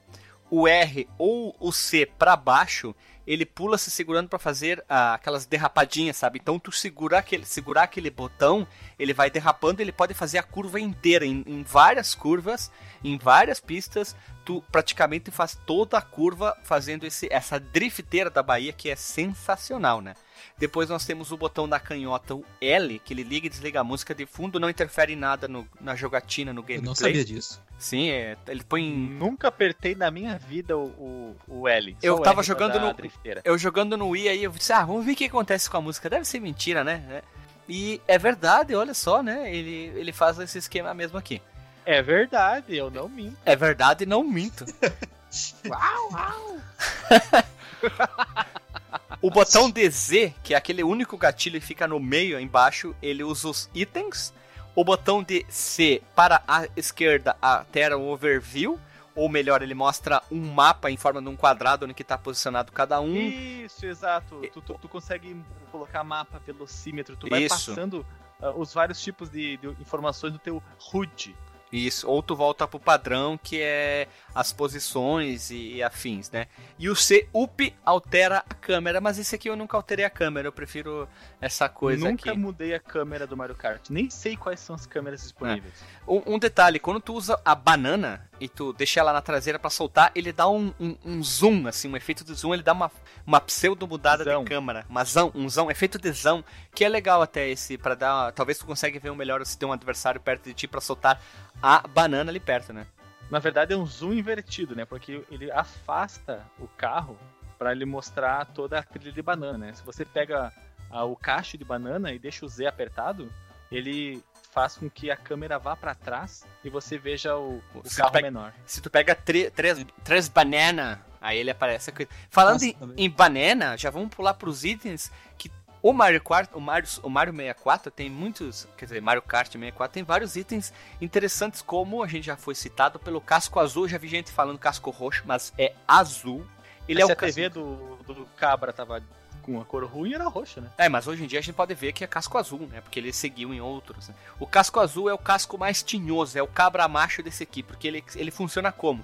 Speaker 1: O R ou o C para baixo, ele pula se segurando para fazer ah, aquelas derrapadinhas, sabe? Então tu segurar aquele, segurar aquele botão, ele vai derrapando, ele pode fazer a curva inteira em, em várias curvas, em várias pistas. Tu praticamente faz toda a curva fazendo esse, essa drifteira da Bahia que é sensacional, né? Depois nós temos o botão da canhota, o L, que ele liga e desliga a música de fundo, não interfere em nada no- na jogatina, no
Speaker 4: Eu
Speaker 1: gameplay.
Speaker 4: não sabia disso.
Speaker 1: Sim, é, ele põe
Speaker 2: Nunca apertei na minha vida o, o, o L.
Speaker 1: Eu
Speaker 2: Só o
Speaker 1: tava
Speaker 2: pra
Speaker 1: jogando no-
Speaker 2: drifteira.
Speaker 1: eu jogando no Wii aí, eu disse, ah, vamos ver o que acontece com a música. Deve ser mentira, né? É. E é verdade, olha só, né? Ele, ele faz esse esquema mesmo aqui.
Speaker 2: É verdade, eu não minto.
Speaker 1: É verdade, não minto. o botão DZ, que é aquele único gatilho que fica no meio, embaixo, ele usa os itens. O botão de C para a esquerda altera o overview, ou melhor, ele mostra um mapa em forma de um quadrado onde que está posicionado cada um.
Speaker 2: Isso, exato. Tu, tu, tu consegue colocar mapa, velocímetro, tu vai
Speaker 1: Isso.
Speaker 2: passando ah, os vários tipos de, de informações do teu HUD.
Speaker 1: Isso, ou tu volta pro padrão, que é as posições e, e afins, né? E o C, UP, altera a câmera, mas esse aqui eu nunca alterei a câmera, eu prefiro essa coisa
Speaker 2: Nunca
Speaker 1: aqui.
Speaker 2: mudei a câmera do Mario Kart. Nem sei quais são as câmeras disponíveis.
Speaker 1: Um, um detalhe, quando tu usa a banana e tu deixa ela na traseira pra soltar, ele dá um, um- um zoom, assim, um efeito de zoom, ele dá uma, uma pseudo mudada
Speaker 2: Zão.
Speaker 1: de câmera, uma zão, um zão, efeito de zão, que é legal até esse, pra dar, talvez tu consiga ver um melhor se tem um adversário perto de ti pra soltar a banana ali perto, né?
Speaker 2: Na verdade é um zoom invertido, né? Porque ele afasta o carro para ele mostrar toda a trilha de banana, né? Se você pega ah, o cacho de banana e deixa o Z apertado, ele faz com que a câmera vá para trás e você veja o, o carro
Speaker 1: pega-
Speaker 2: menor.
Speaker 1: Se tu pega três, banana, aí ele aparece. Falando
Speaker 4: Nossa,
Speaker 1: em, em banana, já vamos pular pros itens que o Mario Kart, o Mario, o Mario 64 tem muitos, quer dizer, Mario Kart 64 tem vários itens interessantes como a gente já foi citado pelo casco azul, já vi gente falando casco roxo, mas é azul. Ele é o
Speaker 2: a TV do, do Cabra tava com a cor ruim, era roxa, né?
Speaker 1: É, mas hoje em dia a gente pode ver que é casco azul, né? Porque ele seguiu em outros. né? O casco azul é o casco mais tinhoso, é o cabra macho desse aqui, porque ele, ele funciona como?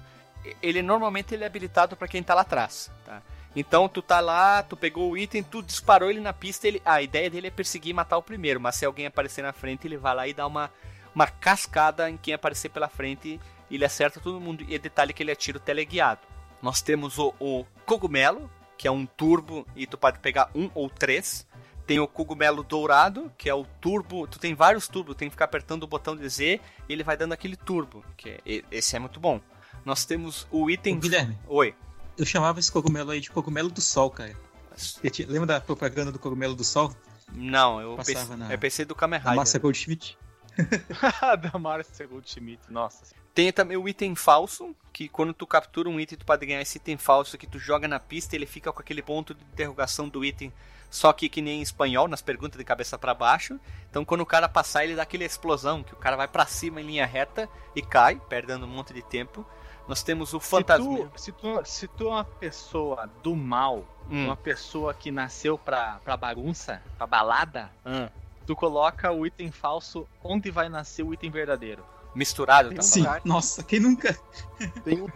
Speaker 1: Ele normalmente ele é habilitado para quem tá lá atrás, tá? Então tu tá lá, tu pegou o item, tu disparou ele na pista, ele, a ideia dele é perseguir e matar o primeiro, mas se alguém aparecer na frente, ele vai lá e dá uma, uma cascada em quem aparecer pela frente, ele acerta todo mundo. E detalhe que ele atira o teleguiado. Nós temos o, o cogumelo, que é um turbo, e tu pode pegar um ou três. Tem o cogumelo dourado, que é o turbo. Tu tem vários turbos, tem que ficar apertando o botão de Z e ele vai dando aquele turbo. Que é- esse é muito bom. Nós temos o item.
Speaker 4: Ô, Guilherme,
Speaker 1: Oi.
Speaker 4: Eu chamava esse cogumelo aí de cogumelo do sol, cara. Tinha- Lembra da propaganda do cogumelo do sol?
Speaker 1: Não, eu
Speaker 4: Passava
Speaker 1: pensei,
Speaker 4: na-
Speaker 1: eu pensei do Kamen
Speaker 4: Da
Speaker 1: Rider.
Speaker 4: Massa Goldschmidt?
Speaker 2: Damares Segundo Schmidt, nossa.
Speaker 1: Tem também o item falso, que quando tu captura um item, tu pode ganhar esse item falso que tu joga na pista ele fica com aquele ponto de interrogação do item, só que que nem em espanhol, nas perguntas de cabeça para baixo. Então quando o cara passar, ele dá aquela explosão, que o cara vai para cima em linha reta e cai, perdendo um monte de tempo. Nós temos o fantasma.
Speaker 2: Se tu, se tu, se tu é uma pessoa do mal,
Speaker 1: Hum.
Speaker 2: uma pessoa que nasceu pra, pra bagunça, pra balada,
Speaker 1: Hum.
Speaker 2: tu coloca o item falso onde vai nascer o item verdadeiro.
Speaker 1: Misturado, tá?
Speaker 4: Sim, nossa, quem nunca?
Speaker 3: Tem um,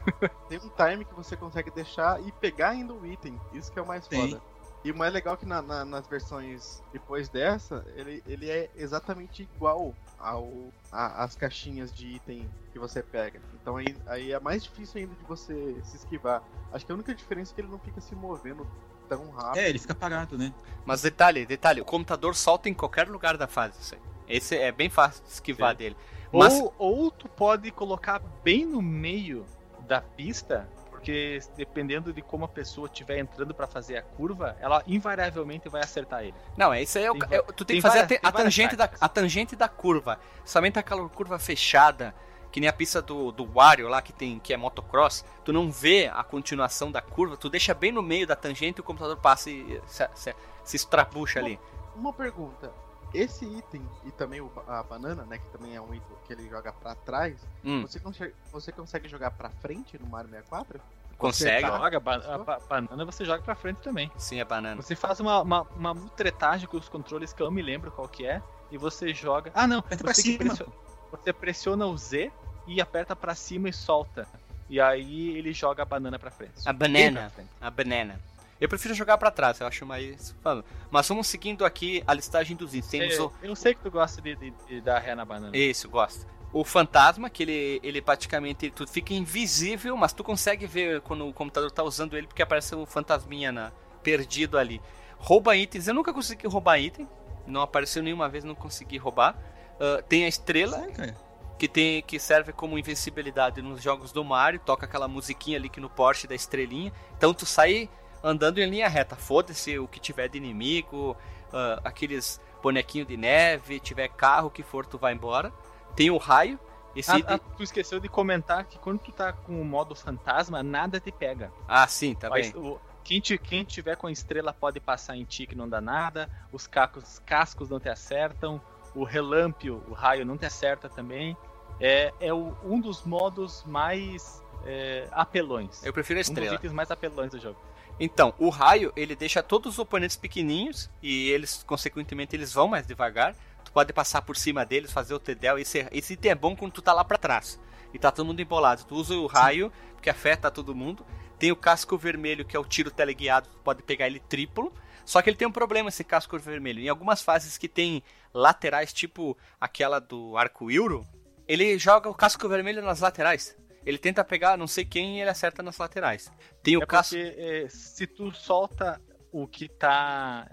Speaker 3: tem um time que você consegue deixar e pegar ainda o item. Isso que é o mais
Speaker 4: Tem.
Speaker 3: foda. E o mais legal é que na- na- nas versões depois dessa, ele, ele é exatamente igual ao a- as caixinhas de item que você pega. Então aí, aí é mais difícil ainda de você se esquivar. Acho que a única diferença é que ele não fica se movendo tão rápido.
Speaker 4: É, ele fica parado, né?
Speaker 1: Mas detalhe, detalhe, o computador solta em qualquer lugar da fase. isso aí. Esse é bem fácil de esquivar
Speaker 2: Sim.
Speaker 1: dele. Mas
Speaker 2: Ou, ou tu pode colocar bem no meio da pista, porque dependendo de como a pessoa estiver entrando pra fazer a curva, ela invariavelmente vai acertar ele.
Speaker 1: Não, é isso aí. É o,
Speaker 2: Tem
Speaker 1: é- tu tem,
Speaker 2: tem
Speaker 1: que fazer
Speaker 2: várias-
Speaker 1: a,
Speaker 2: tem
Speaker 1: a tangente da, a tangente da curva. Somente aquela curva fechada, que nem a pista do, do Wario lá, que tem que é motocross. Tu não vê a continuação da curva, tu deixa bem no meio da tangente e o computador passa e se, se, se estrabucha ali.
Speaker 3: Uma pergunta. Esse item e também a banana, né, que também é um item que ele joga pra trás,
Speaker 1: Hum,
Speaker 3: você, consegue, você consegue jogar pra frente no Mario 64?
Speaker 1: consegue?
Speaker 3: tá.
Speaker 2: Joga, ba- a ba- banana você joga pra frente também.
Speaker 1: Sim, é banana.
Speaker 2: Você faz uma, uma, uma mutretagem com os controles que eu não me lembro qual que é, e você joga. Ah, não! Você, tem que
Speaker 4: cima.
Speaker 2: pressio- você pressiona o Z e aperta pra cima e solta. E aí ele joga a banana pra frente.
Speaker 1: A banana.
Speaker 2: frente.
Speaker 1: A banana. Eu prefiro jogar pra trás, eu acho mais. fã. Mas vamos seguindo aqui a listagem dos itens. O.
Speaker 2: É, Eu sei que tu gosta de, de- de dar ré na banana.
Speaker 1: Isso, gosto. O fantasma, que ele, ele praticamente tu fica invisível, mas tu consegue ver quando o computador tá usando ele, porque aparece um fantasminha na, perdido ali. Rouba itens, eu nunca consegui roubar item. Não apareceu nenhuma vez, não consegui roubar. Ah, tem a estrela,
Speaker 4: Sério, cara?
Speaker 1: que tem que serve como invencibilidade nos jogos do Mario, toca aquela musiquinha ali que no Porsche da estrelinha. Então tu sai andando em linha reta, foda-se o que tiver de inimigo, ah, aqueles bonequinhos de neve, tiver carro, que for, tu vai embora. Tem o raio, esse
Speaker 2: Ah, ah, tu esqueceu de comentar que quando tu tá com o modo fantasma, nada te pega.
Speaker 1: Ah, sim, tá
Speaker 2: Mas
Speaker 1: bem.
Speaker 2: o- quem, te, quem tiver com a estrela pode passar em ti que não dá nada, os cacos, cascos não te acertam, o relâmpio, o raio não te acerta também. É, é o- um dos modos mais é, apelões.
Speaker 1: Eu prefiro a
Speaker 2: um dos
Speaker 1: estrela.
Speaker 2: itens mais apelões do jogo.
Speaker 1: Então, o raio, ele deixa todos os oponentes pequenininhos e eles, consequentemente, eles vão mais devagar. Tu pode passar por cima deles, fazer o Tedel. Esse, esse item é bom quando tu tá lá pra trás e tá todo mundo embolado. Tu usa o raio, porque afeta todo mundo. Tem o casco vermelho, que é o tiro teleguiado, tu pode pegar ele triplo. Só que ele tem um problema, esse casco vermelho. Em algumas fases que tem laterais, tipo aquela do arco-íro, ele joga o casco vermelho nas laterais. Ele tenta pegar não sei quem e ele acerta nas laterais. Tem o
Speaker 2: é
Speaker 1: casco.
Speaker 2: porque é, se tu solta o que tá.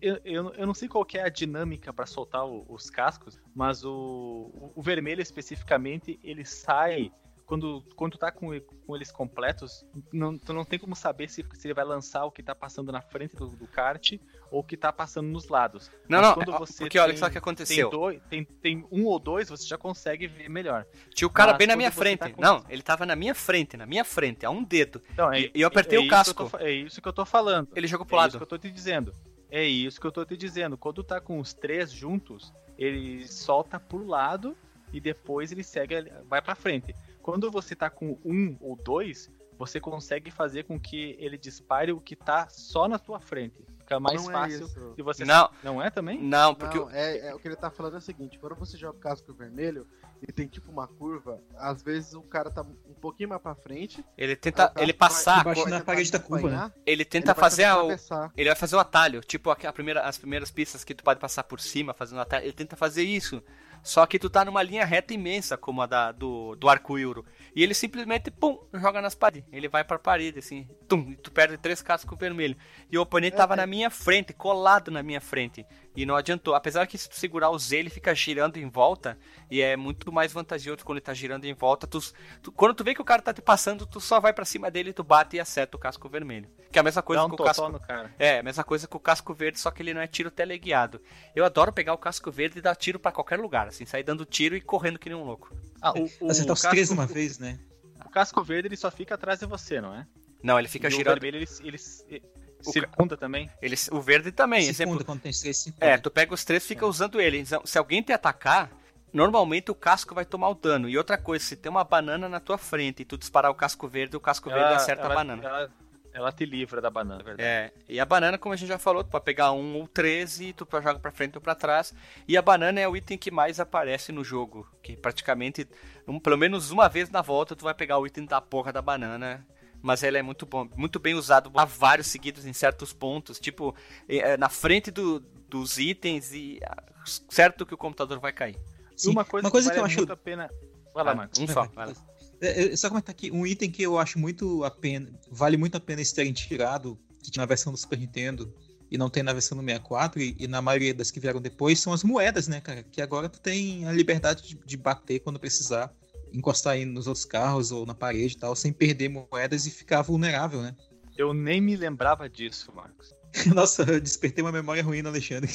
Speaker 2: Eu, eu, eu não sei qual é a dinâmica pra soltar o- os cascos, mas o, o vermelho especificamente ele sai quando, quando tu tá com, com eles completos, não, tu não tem como saber se, se ele vai lançar o que tá passando na frente do, do kart ou o que tá passando nos lados.
Speaker 1: Não,
Speaker 2: Mas
Speaker 1: não,
Speaker 2: quando
Speaker 1: é,
Speaker 2: você
Speaker 1: porque olha
Speaker 2: tem-
Speaker 1: só o que
Speaker 2: Tem,
Speaker 1: aconteceu.
Speaker 2: dois, tem, tem um ou dois, você já consegue ver melhor.
Speaker 1: Tinha o cara
Speaker 2: Mas
Speaker 1: bem na minha frente.
Speaker 2: tá com-
Speaker 1: Não, ele tava na minha frente, na minha frente, a um dedo.
Speaker 2: Então, é,
Speaker 1: E- eu apertei o
Speaker 2: isso que eu
Speaker 1: casco.
Speaker 2: tô é isso que eu tô falando.
Speaker 1: Ele jogou pro
Speaker 2: É isso
Speaker 1: lado.
Speaker 2: que eu tô te dizendo. É isso que eu tô te dizendo. Quando tá com os três juntos, ele solta pro lado e depois ele segue, vai pra frente. Quando você tá com um ou dois, você consegue fazer com que ele dispare o que tá só na tua frente. Fica mais
Speaker 3: Não é
Speaker 2: fácil de você.
Speaker 1: Não.
Speaker 2: Não é também?
Speaker 1: Não, porque
Speaker 3: Não, é, é o que ele tá falando é o seguinte, quando você joga o casco vermelho e tem tipo uma curva, às vezes o cara tá um pouquinho mais pra frente.
Speaker 1: ele tenta ele passar,
Speaker 4: Embaixo
Speaker 3: vai
Speaker 4: na parede da curva, né?
Speaker 1: ele
Speaker 3: ele
Speaker 1: tenta
Speaker 3: vai
Speaker 1: fazer a, o- ele vai fazer o atalho, tipo a, a primeira, as primeiras pistas que tu pode passar por cima fazendo atalho, ele tenta fazer isso. Só que tu tá numa linha reta imensa como a da, do, do arco-íro. E ele simplesmente, pum, joga nas paredes. Ele vai pra parede, assim, tum, e tu perde três cascos vermelhos. E o oponente
Speaker 3: É,
Speaker 1: tava
Speaker 3: é.
Speaker 1: na minha frente, colado na minha frente. E não adiantou. Apesar que se tu segurar o Z, ele fica girando em volta. E é muito mais vantajoso quando ele tá girando em volta. Tu, tu- quando tu vê que o cara tá te passando, tu só vai pra cima dele, tu bate e acerta o casco vermelho. Que é a mesma coisa
Speaker 2: um
Speaker 1: que o casco. É, a mesma coisa que o casco verde, só que ele não é tiro teleguiado. Eu adoro pegar o casco verde e dar tiro pra qualquer lugar, assim, sair dando tiro e correndo que nem um louco.
Speaker 2: Ah, o, o,
Speaker 4: Acertar os
Speaker 2: casco,
Speaker 4: três de uma vez, né?
Speaker 2: o casco verde ele só fica atrás de você, não é?
Speaker 1: Não, ele fica
Speaker 2: e
Speaker 1: girando.
Speaker 2: o vermelho ele, ele, circunda também.
Speaker 1: Ele, o verde também,
Speaker 4: Segunda,
Speaker 1: exemplo.
Speaker 4: quando tem três.
Speaker 1: É, tu pega os três e fica usando ele. Então, se alguém te atacar, normalmente o casco vai tomar o dano. E outra coisa, se tem uma banana na tua frente e tu disparar o casco verde, o casco verde acerta
Speaker 2: ela,
Speaker 1: a banana.
Speaker 2: Ela, ela te livra da banana, é verdade.
Speaker 1: É, e a banana, como a gente já falou, tu pode pegar um ou 13 e tu joga pra frente ou pra trás. E a banana é o item que mais aparece no jogo. Que praticamente, um- pelo menos uma vez na volta, tu vai pegar o item da porra da banana. Mas ela é muito bom, muito bem usado há vários seguidos em certos pontos. Tipo, é, na frente do- dos itens e ah, certo que o computador vai cair.
Speaker 2: E uma coisa,
Speaker 4: que,
Speaker 2: vale
Speaker 4: eu acho.
Speaker 2: muito a pena. Vai lá,
Speaker 1: Ah,
Speaker 2: Marcos.
Speaker 1: Um só, vai lá.
Speaker 4: É, é, só comentar aqui, um item que eu acho muito a pena, vale muito a pena eles terem tirado, que tinha na versão do Super Nintendo e não tem na versão do 64, e, e na maioria das que vieram depois, são as moedas, né, cara? Que agora tu tem a liberdade de, de bater quando precisar, encostar aí nos outros carros ou na parede e tal, sem perder moedas e ficar vulnerável, né?
Speaker 2: Eu nem me lembrava disso, Marcos.
Speaker 4: Nossa, eu despertei uma memória ruim no Alexandre.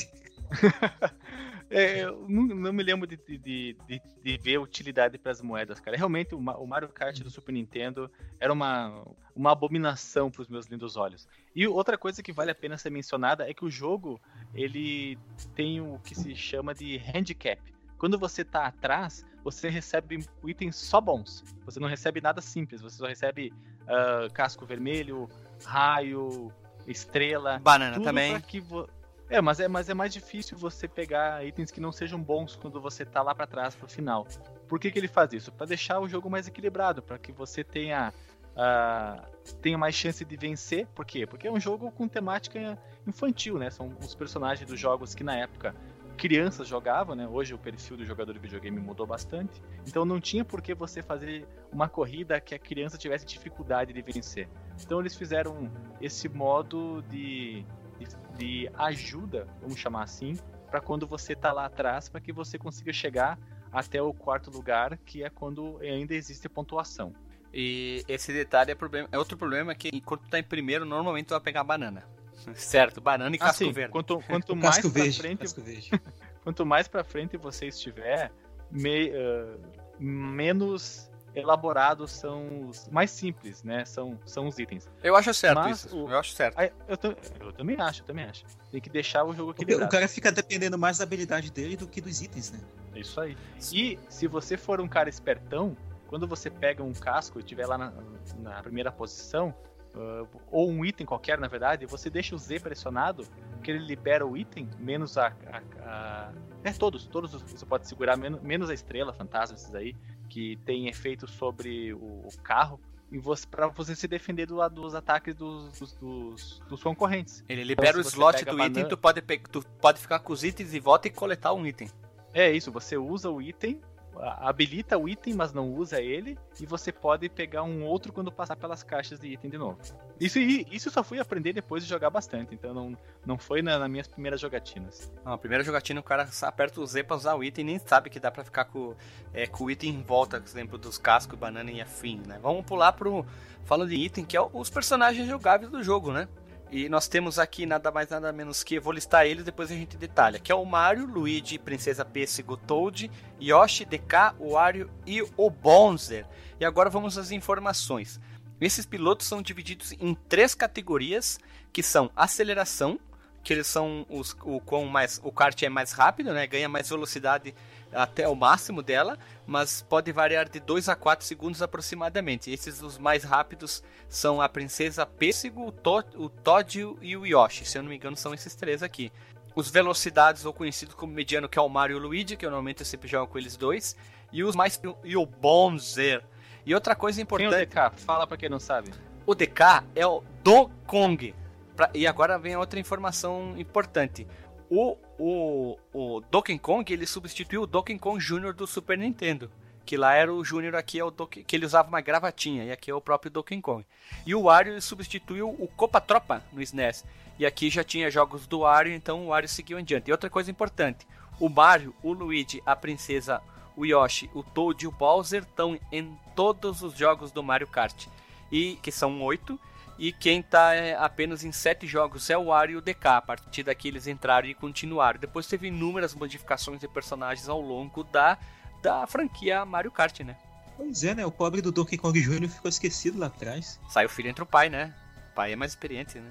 Speaker 2: É, eu não, não me lembro de, de, de, de- ver utilidade para as moedas, cara. Realmente, o, o Mario Kart do Super Nintendo era uma, uma abominação para os meus lindos olhos. E outra coisa que vale a pena ser mencionada é que o jogo ele tem o que se chama de handicap. Quando você tá atrás, você recebe itens só bons. Você não recebe nada simples. Você só recebe ah, casco vermelho, raio, estrela.
Speaker 1: Banana também.
Speaker 2: vo- É, mas é, mas é mais difícil você pegar itens que não sejam bons quando você tá lá pra trás pro final. Por que, que ele faz isso? Pra deixar o jogo mais equilibrado, pra que você tenha ah, tenha mais chance de vencer. Por quê? Porque é um jogo com temática infantil, né? São os personagens dos jogos que na época crianças jogavam, né? Hoje o perfil do jogador de videogame mudou bastante. Então não tinha por que você fazer uma corrida que a criança tivesse dificuldade de vencer. Então eles fizeram esse modo de, de, de ajuda, vamos chamar assim, para quando você tá lá atrás, para que você consiga chegar até o quarto lugar, que é quando ainda existe pontuação.
Speaker 1: E esse detalhe é, problema, é outro problema que enquanto tu tá em primeiro, normalmente tu vai pegar banana. Certo, banana e casco
Speaker 2: Assim,
Speaker 1: verde.
Speaker 2: quanto, quanto mais
Speaker 4: casco
Speaker 2: pra
Speaker 4: verde.
Speaker 2: frente,
Speaker 4: casco verde.
Speaker 2: quanto mais para frente você estiver, me- ah, menos elaborados são os mais simples, né? São, são os itens.
Speaker 1: Eu acho certo
Speaker 2: Mas
Speaker 1: isso.
Speaker 2: o-
Speaker 1: Eu acho certo.
Speaker 2: Aí, eu, tam- eu também acho, eu também acho. Tem que deixar o jogo
Speaker 4: Porque o
Speaker 2: equilibrado.
Speaker 4: cara fica dependendo mais da habilidade dele do que dos itens, né?
Speaker 2: É isso aí. E se você for um cara espertão, quando você pega um casco e estiver lá na, na primeira posição, ah, ou um item qualquer, na verdade, você deixa o Z pressionado, que ele libera o item, menos a. a- a- é, todos, todos os- você pode segurar, menos, menos a estrela, fantasma, esses aí, que tem efeito sobre o, o carro, e você, pra você se defender do, dos ataques dos, dos, dos, dos concorrentes.
Speaker 1: Ele libera
Speaker 2: Então,
Speaker 1: o slot do item, tu pode, tu pode ficar com os itens e volta e coletar um item.
Speaker 2: É isso, você usa o item, habilita o item, mas não usa ele, e você pode pegar um outro quando passar pelas caixas de item de novo. Isso, isso só fui aprender depois de jogar bastante, então não, não foi na, nas minhas primeiras jogatinas.
Speaker 1: Não, a primeira jogatina o cara aperta o Z pra usar o item e nem sabe que dá pra ficar com, é, com o item em volta, por exemplo, dos cascos, banana e afim, né? Vamos pular pro. Falando de item, que é os personagens jogáveis do jogo, né? E nós temos aqui nada mais nada menos que, vou listar eles depois a gente detalha, que é o Mario, Luigi, Princesa Pêssego, Toad, Yoshi, DK, Wario e o Bonzer. E agora vamos às informações. Esses pilotos são divididos em três categorias, que são aceleração, que eles são os, o quão mais o kart é mais rápido, né? Ganha mais velocidade até o máximo dela, mas pode variar de 2 a 4 segundos aproximadamente. Esses os mais rápidos são a princesa Pêssego, o, to o Todd e o Yoshi. Se eu não me engano, são esses três aqui. Os velocidades, ou conhecidos como mediano, que é o Mario e o Luigi, que eu normalmente eu sempre jogo com eles dois. E os mais. E o Bonzer. E outra coisa
Speaker 2: Quem é
Speaker 1: importante.
Speaker 2: o DK? Fala pra quem não sabe.
Speaker 1: O DK é o Donkey Kong. Pra- e agora vem outra informação importante. O, o, o Donkey Kong ele substituiu o Donkey Kong Jr. do Super Nintendo. Que lá era o Júnior, aqui é o Donkey, que ele usava uma gravatinha, e aqui é o próprio Donkey Kong. E o Wario substituiu o Copa Tropa no SNES. E aqui já tinha jogos do Wario, então o Wario seguiu em diante. E outra coisa importante, o Mario, o Luigi, a princesa, o Yoshi, o Toad e o Bowser estão em todos os jogos do Mario Kart. E que são oito. E quem está apenas em sete jogos é o Wario e o DK. A partir daqui eles entraram e continuaram. Depois teve inúmeras modificações de personagens ao longo da, da franquia Mario Kart, né?
Speaker 4: Pois é, né? O pobre do Donkey Kong Jr. ficou esquecido lá atrás.
Speaker 1: Sai o filho entre o pai, né? O pai é mais experiente, né?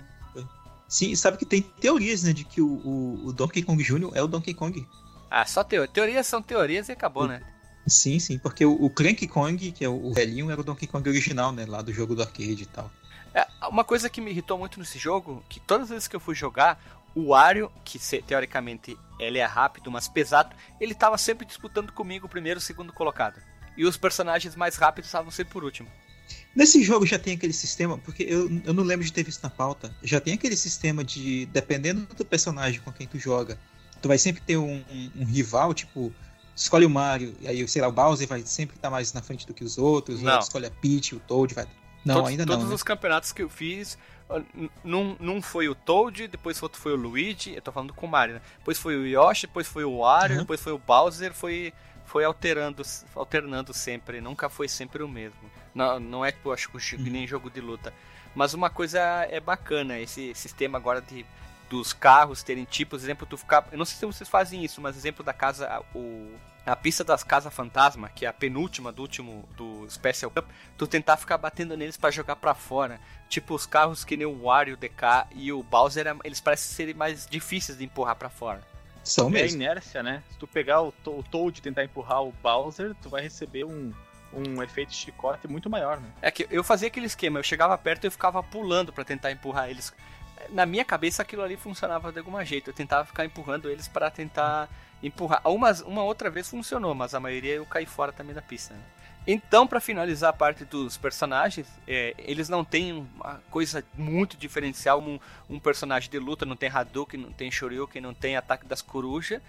Speaker 4: Sim, sabe que tem teorias, né? De que o, o, o Donkey Kong Jr. é o Donkey Kong.
Speaker 1: Ah, só teoria. Teorias são teorias e acabou,
Speaker 4: O-
Speaker 1: né?
Speaker 4: Sim, sim, porque o, o Cranky Kong, que é o, o velhinho, era o Donkey Kong original, né? Lá do jogo do arcade e tal.
Speaker 1: É, uma coisa que me irritou muito nesse jogo, que todas as vezes que eu fui jogar, o Wario, que teoricamente ele é rápido, mas pesado, ele tava sempre disputando comigo o primeiro e o segundo colocado. E os personagens mais rápidos estavam sempre por último.
Speaker 4: Nesse jogo já tem aquele sistema, porque eu, eu não lembro de ter visto na pauta, já tem aquele sistema de, dependendo do personagem com quem tu joga, tu vai sempre ter um, um- um rival, tipo, escolhe o Mario, e aí, sei lá, o Bowser vai sempre estar mais na frente do que os outros,
Speaker 1: Não.
Speaker 4: ou escolhe a Peach, o Toad, vai... Não,
Speaker 1: todos,
Speaker 4: ainda não,
Speaker 1: Todos
Speaker 4: né?
Speaker 1: os campeonatos que eu fiz, ah, num, num foi o Toad, depois outro foi o Luigi, eu tô falando com o Mario, né? Depois foi o Yoshi, depois foi o Wario,
Speaker 4: Uhum.
Speaker 1: depois foi o Bowser, foi, foi alterando, alternando sempre, nunca foi sempre o mesmo. Não, não é tipo, acho que
Speaker 4: Uhum.
Speaker 1: nem jogo de luta. Mas uma coisa é bacana, esse sistema agora de dos carros terem tipos, exemplo, tu ficar, eu não sei se vocês fazem isso, mas exemplo da casa, o a pista das casas fantasma, que é a penúltima do último do Special Cup, tu tentar ficar batendo neles pra jogar pra fora. Tipo, os carros que nem o Wario, o DK e o Bowser, eles parecem serem mais difíceis de empurrar pra fora.
Speaker 4: São
Speaker 2: É a
Speaker 4: mesmo.
Speaker 2: inércia, né? Se tu pegar o, To- o Toad e tentar empurrar o Bowser, tu vai receber um, um efeito de chicote muito maior, né?
Speaker 1: É que eu fazia aquele esquema, eu chegava perto e eu ficava pulando pra tentar empurrar eles. Na minha cabeça aquilo ali funcionava de alguma jeito, eu tentava ficar empurrando eles para tentar empurrar. Uma, uma outra vez funcionou, mas a maioria eu caí fora também da pista. né? Então, pra finalizar a parte dos personagens, é, eles não têm uma coisa muito diferencial. Um, um personagem de luta não tem Hadouken, não tem Shoryuken, não tem Ataque das Corujas,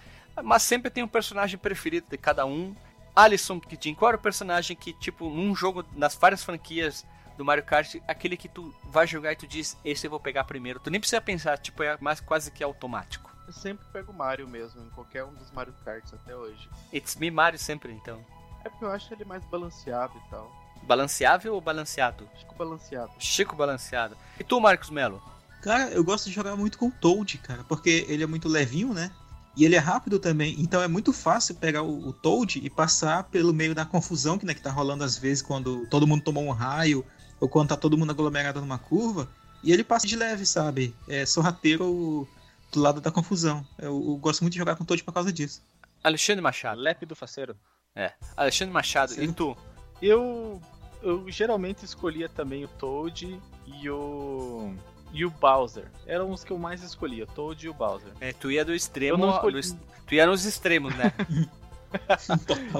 Speaker 1: mas sempre tem um personagem preferido de cada um. Alisson Kidin, qual era o personagem que, tipo, num jogo, nas várias franquias do Mario Kart, aquele que tu vai jogar e tu diz, esse eu vou pegar primeiro. Tu nem precisa pensar, tipo, é mais quase que automático.
Speaker 3: Eu sempre pego o Mario mesmo, em qualquer um dos Mario Karts até hoje.
Speaker 1: It's me Mario sempre, então.
Speaker 3: É porque eu acho ele mais balanceado e tal.
Speaker 1: Balanceável ou balanceado?
Speaker 3: Fico balanceado.
Speaker 1: Chico balanceado. E tu, Marcos Melo?
Speaker 4: Cara, eu gosto de jogar muito com o Toad, cara, porque ele é muito levinho, né? E ele é rápido também, então é muito fácil pegar o, o Toad e passar pelo meio da confusão que, né, que tá rolando às vezes quando todo mundo tomou um raio, ou quando tá todo mundo aglomerado numa curva, e ele passa de leve, sabe? É sorrateiro do lado da confusão. Eu, eu gosto muito de jogar com o Toad por causa disso.
Speaker 1: Alexandre Machado.
Speaker 2: Lépido faceiro.
Speaker 1: É. Alexandre Machado.
Speaker 4: Sim.
Speaker 1: E tu?
Speaker 2: Eu, eu geralmente escolhia também o Toad e o. E o Bowser. Eram os que eu mais escolhia, o Toad e o Bowser.
Speaker 1: É, tu ia do extremo.
Speaker 2: Eu não escolhi-
Speaker 1: do es- Tu ia nos extremos, né?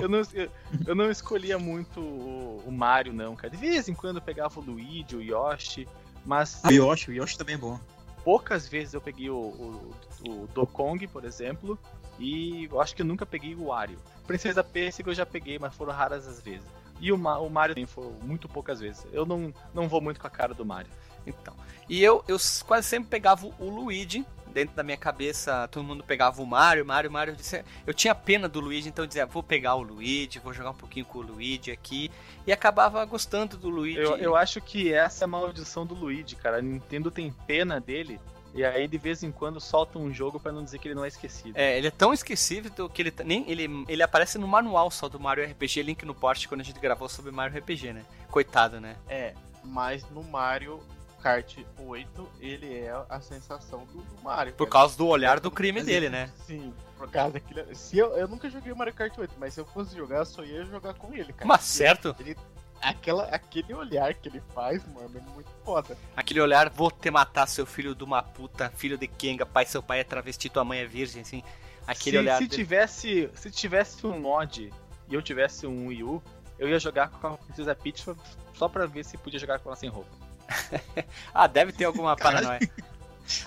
Speaker 2: Eu não, eu, eu não escolhia muito o, o Mario, não, cara. De vez em quando eu pegava o Luigi, o Yoshi, mas
Speaker 4: O Yoshi, o Yoshi também é bom.
Speaker 2: Poucas vezes eu peguei o, o, o Dokong, por exemplo, e eu acho que eu nunca peguei o Wario. Princesa Pêssego eu já peguei, mas foram raras as vezes. E o, o Mario também foram muito poucas vezes. Eu não, não vou muito com a cara do Mario.
Speaker 1: Então. E eu, eu quase sempre pegava o Luigi. Dentro da minha cabeça, todo mundo pegava o Mario, Mario, Mario. Eu, disse- eu tinha pena do Luigi, então eu dizia, vou pegar o Luigi, vou jogar um pouquinho com o Luigi aqui. E acabava gostando do Luigi.
Speaker 2: Eu, eu acho que essa é a maldição do Luigi, cara. A Nintendo tem pena dele, e aí de vez em quando solta um jogo pra não dizer que ele não é esquecido.
Speaker 1: É, ele é tão esquecível que ele tá- nem ele, ele aparece no manual só do Mario RPG Link no Porsche quando a gente gravou sobre Mario RPG, né? Coitado, né?
Speaker 3: É, mas no Mario Kart 8, ele é a sensação do, do Mario.
Speaker 1: Por
Speaker 3: cara.
Speaker 1: causa do olhar do crime dele, né?
Speaker 3: Sim, por causa daquele. Se eu, eu nunca joguei o Mario Kart 8, mas se eu fosse jogar, eu só ia jogar com ele, cara.
Speaker 1: Mas certo,
Speaker 3: Ele, aquela, aquele olhar que ele faz, mano, é muito foda.
Speaker 1: aquele olhar, vou te matar, seu filho de uma puta, filho de Kenga, pai, seu pai é travesti, tua mãe é virgem, assim. Aquele
Speaker 2: se,
Speaker 1: olhar.
Speaker 2: se
Speaker 1: dele.
Speaker 2: tivesse se tivesse um mod e eu tivesse um Wii U, eu ia jogar com a Princesa Peach só- só pra ver se podia jogar com ela sem roupa.
Speaker 1: Ah, deve ter alguma paranoia.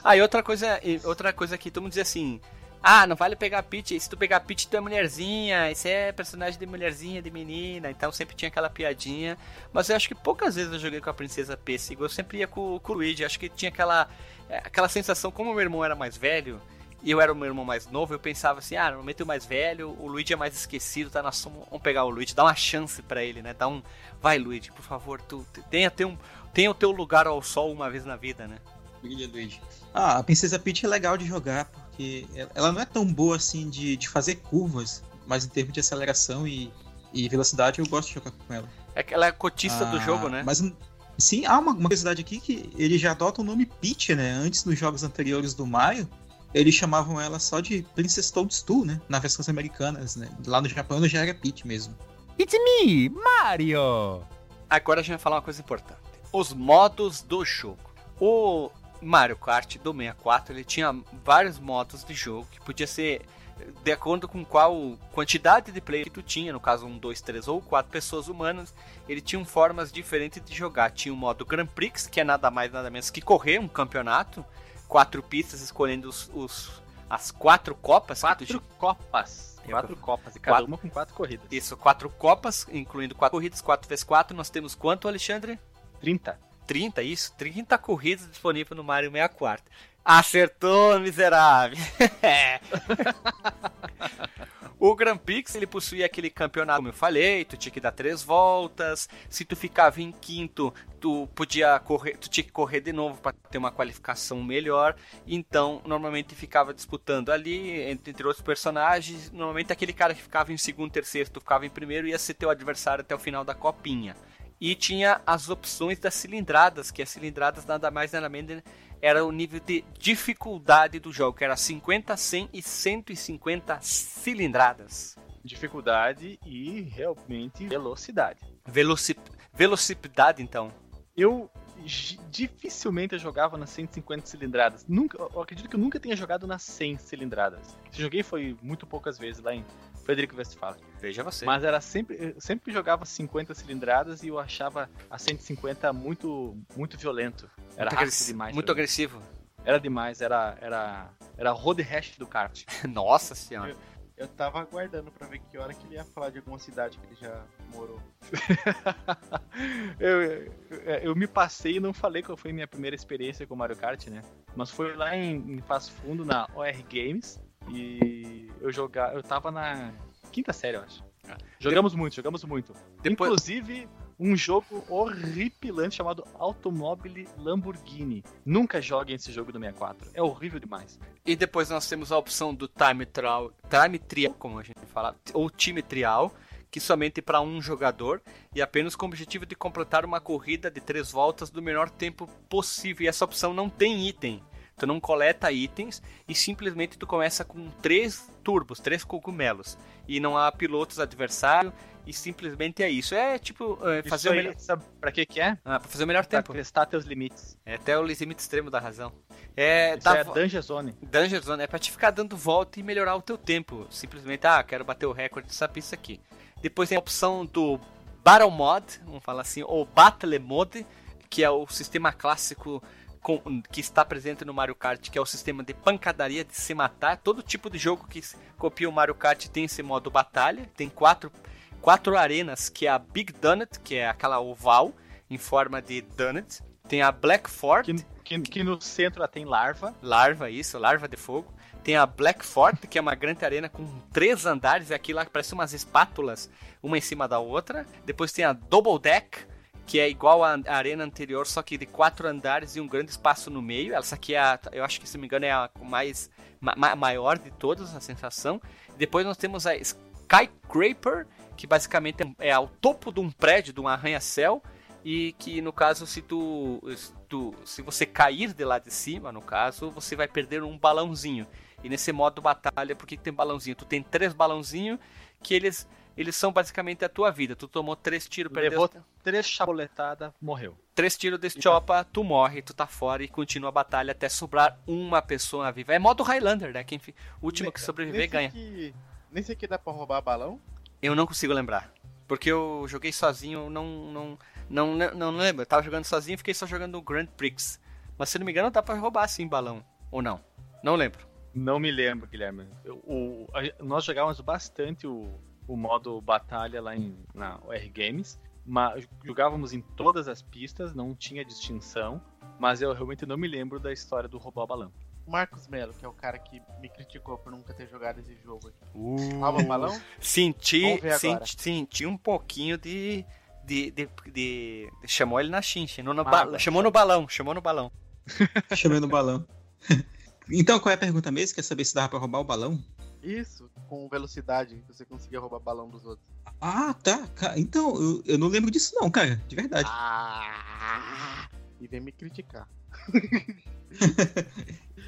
Speaker 1: Ah, e outra coisa, e outra coisa que todo mundo dizia assim, Ah, não vale pegar Peach. Se tu pegar Peach, tu é mulherzinha. Esse é personagem de mulherzinha, de menina. Então sempre tinha aquela piadinha. Mas eu acho que poucas vezes eu joguei com a princesa Pêssego. Eu sempre ia com, com o Luigi. Acho que tinha aquela, é, aquela sensação, como o meu irmão era mais velho. E eu era o meu irmão mais novo, eu pensava assim, ah, normalmente o mais velho, o Luigi é mais esquecido, tá? Nós vamos pegar o Luigi, dá uma chance para ele, né? Dá um. Vai, Luigi, por favor, tu tenha, tenha, um, tenha o teu lugar ao sol uma vez na vida, né?
Speaker 4: Brilha, Luigi. Ah, a Princesa Peach é legal de jogar, porque ela não é tão boa assim de, de fazer curvas, mas em termos de aceleração e, e velocidade eu gosto de jogar com ela.
Speaker 1: É que ela é cotista ah, do jogo, né?
Speaker 4: Mas sim, há uma, uma curiosidade aqui que ele já adota o nome Peach, né? Antes nos jogos anteriores do Mario, eles chamavam ela só de Princess Toadstool, né? Na versões americanas, né? Lá no Japão já era Peach mesmo.
Speaker 6: It's me, Mario!
Speaker 1: Agora a gente vai falar uma coisa importante. Os modos do jogo. O Mario Kart do 64, ele tinha vários modos de jogo que podia ser de acordo com qual quantidade de player que tu tinha, no caso um, dois, três ou quatro pessoas humanas, ele tinha formas diferentes de jogar. Tinha o modo Grand Prix, que é nada mais nada menos que correr um campeonato, quatro pistas escolhendo os, os as quatro copas.
Speaker 2: Quatro copas. Quatro copas, e cada quatro... uma com quatro corridas.
Speaker 1: Isso, quatro copas, incluindo quatro corridas, quatro vezes quatro. Nós temos quanto, Alexandre?
Speaker 2: 30.
Speaker 1: 30, isso, 30 corridas disponíveis no Mario 64. Acertou, miserável! o Grand Prix ele possuía aquele campeonato, como eu falei, tu tinha que dar três voltas. Se tu ficava em quinto, tu podia correr, tu tinha que correr de novo para ter uma qualificação melhor. Então, normalmente ficava disputando ali entre, entre, outros personagens. Normalmente aquele cara que ficava em segundo, terceiro, tu ficava em primeiro, ia ser teu adversário até o final da copinha. E tinha as opções das cilindradas, que as cilindradas nada mais nada menos era o nível de dificuldade do jogo, que era 50, 100 e 150 cilindradas.
Speaker 2: Dificuldade e realmente velocidade.
Speaker 1: Veloci... Velocidade, então.
Speaker 2: Eu dificilmente eu jogava nas 150 cilindradas. Nunca, eu acredito que eu nunca tenha jogado nas 100 cilindradas. Se joguei foi muito poucas vezes lá em Frederico Westphalen.
Speaker 1: Veja você.
Speaker 2: Mas era sempre, sempre jogava 50 cilindradas e eu achava a 150 muito muito violento. Era
Speaker 1: muito demais. Muito agressivo.
Speaker 2: Era demais, era era era road rash do kart.
Speaker 1: Nossa senhora.
Speaker 3: Eu, eu tava aguardando para ver que hora que ele ia falar de alguma cidade que ele já morou.
Speaker 2: eu, eu, eu, me passei e não falei qual foi minha primeira experiência com Mario Kart, né? Mas foi lá em, em Passo Fundo, na OR Games. E eu jogar, eu tava na quinta série, eu acho. Ah. Jogamos muito, jogamos muito. Depois... Inclusive, um jogo horripilante chamado Automobile Lamborghini. Nunca joguem esse jogo do 64. É horrível demais.
Speaker 1: E depois nós temos a opção do Time Trial, Time Trial, como a gente fala, ou Time Trial, que somente para um jogador e apenas com o objetivo de completar uma corrida de três voltas do menor tempo possível. E essa opção não tem item. Tu não coleta itens e simplesmente tu começa com três turbos, três cogumelos. E não há pilotos adversários e simplesmente é isso. É tipo é, fazer
Speaker 2: isso
Speaker 1: o melhor.
Speaker 2: Sabe pra que que é?
Speaker 1: Ah, pra fazer o melhor pra tempo.
Speaker 2: testar teus limites.
Speaker 1: É até o limite extremo da razão. É,
Speaker 2: isso é Danger Zone.
Speaker 1: Danger Zone é pra te ficar dando volta e melhorar o teu tempo. Simplesmente, ah, quero bater o recorde dessa pista aqui. Depois tem a opção do Battle Mod, vamos falar assim, ou Battle Mode, que é o sistema clássico com, que está presente no Mario Kart, que é o sistema de pancadaria, de se matar. Todo tipo de jogo que copia o Mario Kart tem esse modo batalha. Tem quatro, quatro arenas, que é a Big Donut, que é aquela oval em forma de donut. Tem a Black Fort.
Speaker 2: Que, que, que no centro tem larva.
Speaker 1: Larva, isso, larva de fogo. Tem a Black Fort, que é uma grande arena com três andares, é aquilo lá parece umas espátulas, uma em cima da outra. Depois tem a Double Deck, que é igual à arena anterior, só que de quatro andares e um grande espaço no meio. Essa aqui é a, eu acho que se não me engano é a mais ma, maior de todas, a sensação. Depois nós temos a Skyscraper, que basicamente é ao topo de um prédio, de um arranha-céu, e que no caso se tu, se tu, se você cair de lá de cima, no caso, você vai perder um balãozinho. E nesse modo batalha, por que tem balãozinho? Tu tem três balãozinhos que eles eles são basicamente a tua vida. Tu tomou três tiros,
Speaker 2: perdeu... Levou três chapoletadas, morreu.
Speaker 1: Três tiros desse tá. chopa, tu morre, tu tá fora e continua a batalha até sobrar uma pessoa viva. É modo Highlander, né? Quem o último que sobreviver
Speaker 3: nesse
Speaker 1: ganha.
Speaker 3: Aqui, nesse aqui dá pra roubar balão?
Speaker 1: Eu não consigo lembrar. Porque eu joguei sozinho, não, não, não, não, não lembro. Eu tava jogando sozinho e fiquei só jogando o Grand Prix. Mas se não me engano, dá pra roubar sim balão. Ou não? Não lembro.
Speaker 2: Não me lembro, Guilherme. Eu- o- a- nós jogávamos bastante o, o modo batalha lá em, na OR Games, mas jogávamos em todas as pistas, não tinha distinção, mas eu realmente não me lembro da história do roubar o balão.
Speaker 3: Marcos Melo, que é o cara que me criticou por nunca ter jogado esse jogo aqui.
Speaker 1: Uh.
Speaker 3: Rouba balão?
Speaker 1: Senti, senti, senti um pouquinho de. De, de, de- de- chamou ele na chincha, chamou no,
Speaker 3: Mágoa.
Speaker 1: ba- chamou no balão, chamou no balão.
Speaker 4: Chamando o balão. então, qual é a pergunta mesmo? Quer saber se dava pra roubar o balão?
Speaker 3: Isso, com velocidade, que você conseguia roubar balão dos outros.
Speaker 4: Ah, tá. Então, eu, eu não lembro disso não, cara. De verdade.
Speaker 3: Ah! E vem me criticar.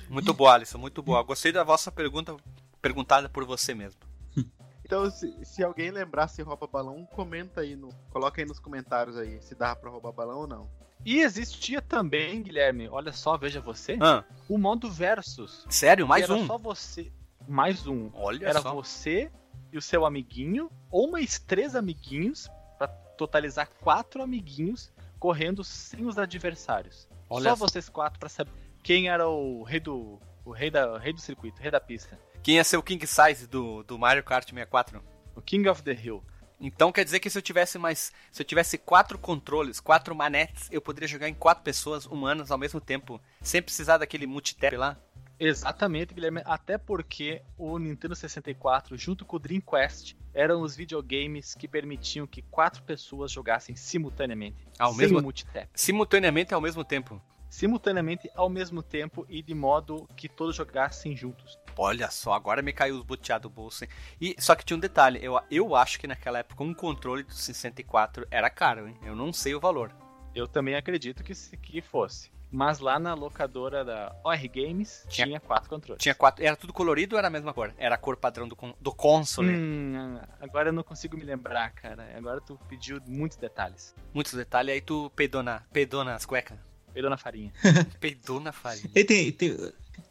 Speaker 1: Muito boa, Alisson, muito boa. Gostei da vossa pergunta, perguntada por você mesmo.
Speaker 3: Então, se, se alguém lembrar se rouba balão, comenta aí, no, coloca aí nos comentários aí, se dá pra roubar balão ou não.
Speaker 2: E existia também, Guilherme, olha só, veja você,
Speaker 1: Ah,
Speaker 2: o modo versus.
Speaker 1: sério? Mais
Speaker 2: era
Speaker 1: um?
Speaker 2: só você. Mais um.
Speaker 1: Olha
Speaker 2: Era
Speaker 1: só.
Speaker 2: você e o seu amiguinho, ou mais três amiguinhos, pra totalizar quatro amiguinhos correndo sem os adversários.
Speaker 1: Olha
Speaker 2: só
Speaker 1: só.
Speaker 2: vocês quatro pra saber quem era o rei do. O rei, da, o rei do circuito, o rei da pista.
Speaker 1: Quem ia ser o King Size do, do Mario Kart 64?
Speaker 2: O King of the Hill.
Speaker 1: Então quer dizer que se eu tivesse mais. Se eu tivesse quatro controles, quatro manetes, eu poderia jogar em quatro pessoas humanas ao mesmo tempo, sem precisar daquele multitap lá?
Speaker 2: Exatamente, Guilherme. Até porque o Nintendo 64, junto com o Dreamcast, eram os videogames que permitiam que quatro pessoas jogassem simultaneamente.
Speaker 1: Ao
Speaker 2: sem
Speaker 1: mesmo-
Speaker 2: multitap.
Speaker 1: Simultaneamente ao mesmo tempo.
Speaker 2: Simultaneamente ao mesmo tempo e de modo que todos jogassem juntos.
Speaker 1: Olha só, agora me caiu os boteados do bolso. hein? E, só que tinha um detalhe, eu, eu acho que naquela época um controle do 64 era caro, hein? Eu não sei o valor.
Speaker 2: Eu também acredito que, se- que fosse. Mas lá na locadora da OR Games
Speaker 1: Tinha-
Speaker 2: tinha, quatro controles.
Speaker 1: Tinha quatro. Era tudo colorido ou era a mesma cor? Era a cor padrão do, do console.
Speaker 2: Hum, agora eu não consigo me lembrar, cara. Agora tu pediu muitos detalhes.
Speaker 1: Muitos detalhes, aí tu peidou, na, peidou nas cuecas.
Speaker 2: Perdão na farinha.
Speaker 1: Peidou na farinha.
Speaker 4: Ele tem. tem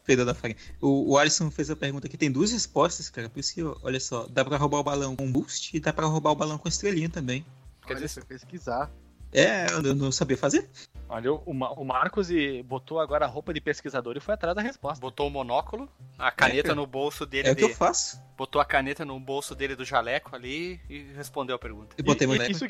Speaker 4: Perdão da farinha. O, o Alisson fez a pergunta aqui, tem duas respostas, cara. Por isso que, olha só, dá pra roubar o balão com boost e dá pra roubar o balão com estrelinha também.
Speaker 1: Quer
Speaker 3: Olha,
Speaker 1: dizer-
Speaker 3: foi pesquisar.
Speaker 4: É, eu não sabia fazer.
Speaker 2: Olha, o, Ma- o Marcos e botou agora a roupa de pesquisador e foi atrás da resposta.
Speaker 1: Botou o monóculo, a caneta
Speaker 4: cara.
Speaker 1: no bolso dele.
Speaker 4: É o que eu faço.
Speaker 1: botou a caneta no bolso dele do jaleco ali e respondeu a pergunta.
Speaker 4: Eu botei
Speaker 2: E- e isso,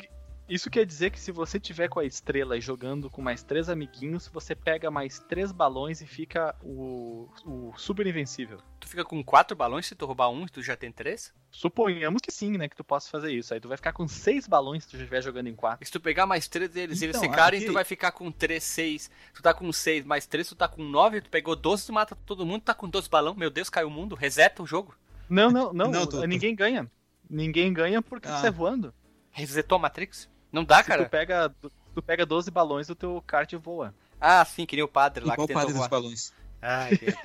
Speaker 2: isso quer dizer que se você tiver com a estrela e jogando com mais três amiguinhos, você pega mais três balões e fica o, o super invencível.
Speaker 1: Tu fica com quatro balões se tu roubar um e tu já tem três?
Speaker 2: Suponhamos que sim, né? Que tu possa fazer isso. Aí tu vai ficar com seis balões se tu estiver jogando em quatro.
Speaker 1: E se tu pegar mais três deles e eles
Speaker 4: Então,
Speaker 1: ficarem,
Speaker 4: aqui-
Speaker 1: tu vai ficar com três, seis. Tu tá com seis mais três, tu tá com nove, tu pegou doze, tu mata todo mundo, tá com doze balão. Meu Deus, caiu o mundo, reseta o jogo.
Speaker 2: Não, não, não.
Speaker 4: Não, tô- tô-
Speaker 2: ninguém ganha. Ninguém ganha porque
Speaker 4: Ah.
Speaker 2: tu sai voando.
Speaker 1: Resetou a Matrix? Não dá,
Speaker 2: Se
Speaker 1: cara?
Speaker 2: tu pega, tu pega 12 balões, o teu kart voa.
Speaker 1: Ah, sim, que nem o padre lá
Speaker 4: Igual o
Speaker 1: que tentou
Speaker 4: padre dos
Speaker 1: voar.
Speaker 4: balões.
Speaker 1: Ai, Deus.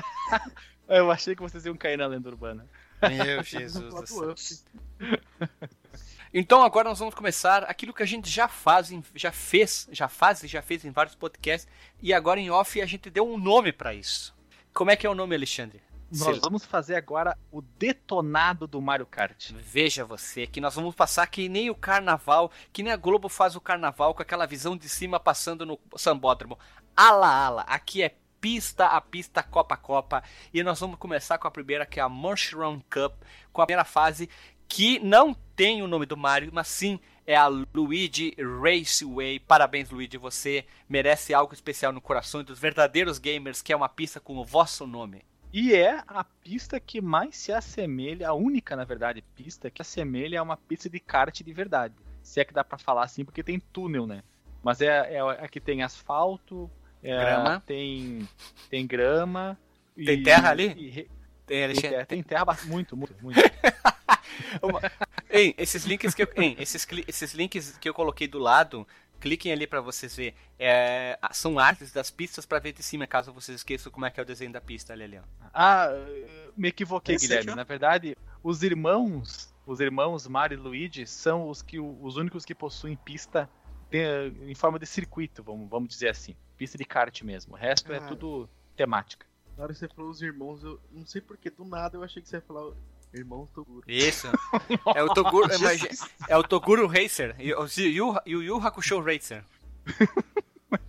Speaker 2: Eu achei que vocês iam cair na lenda urbana.
Speaker 1: Meu Jesus do céu. Então agora nós vamos começar aquilo que a gente já faz, já fez, já faz e já fez em vários podcasts e agora em off a gente deu um nome pra isso. Como é que é o nome, Alexandre?
Speaker 2: Nós
Speaker 1: Sil-
Speaker 2: vamos fazer agora o detonado do Mario Kart.
Speaker 1: Veja você que nós vamos passar que nem o carnaval, que nem a Globo faz o carnaval com aquela visão de cima passando no sambódromo. Ala ala, aqui é pista a pista Copa a Copa e nós vamos começar com a primeira que é a Mushroom Cup, com a primeira fase que não tem o nome do Mario, mas sim é a Luigi Raceway. Parabéns, Luigi, você merece algo especial no coração dos verdadeiros gamers, que é uma pista com o vosso nome.
Speaker 2: E é a pista que mais se assemelha, a única, na verdade, pista que assemelha a uma pista de kart de verdade. Se é que dá pra falar assim, porque tem túnel, né? Mas é, é a que tem asfalto, é,
Speaker 1: Grama.
Speaker 2: tem, tem grama.
Speaker 1: Tem terra ali?
Speaker 2: e
Speaker 1: Tem,
Speaker 2: tem,
Speaker 1: Alexandre?
Speaker 2: terra, tem terra bastante, muito, muito, muito.
Speaker 1: Uma- Ei, esses links que eu, ei, esses, esses links que eu coloquei do lado, cliquem ali pra vocês verem. É, são artes das pistas pra ver de cima, caso vocês esqueçam como é que é o desenho da pista ali, ali ó.
Speaker 2: Ah, eu me equivoquei,
Speaker 4: Esse
Speaker 2: Guilherme. Na verdade, os irmãos, os irmãos Mario e Luigi são os que os únicos que possuem pista em forma de circuito, vamos, vamos dizer assim, pista de kart mesmo. O resto é tudo temática.
Speaker 3: Na hora que você falou os irmãos, eu não sei porque do nada eu achei que você ia falar irmãos Toguro.
Speaker 1: Isso. É o Toguro, imagi- é o Toguro Racer e o Yu, e o Yu Hakusho Racer.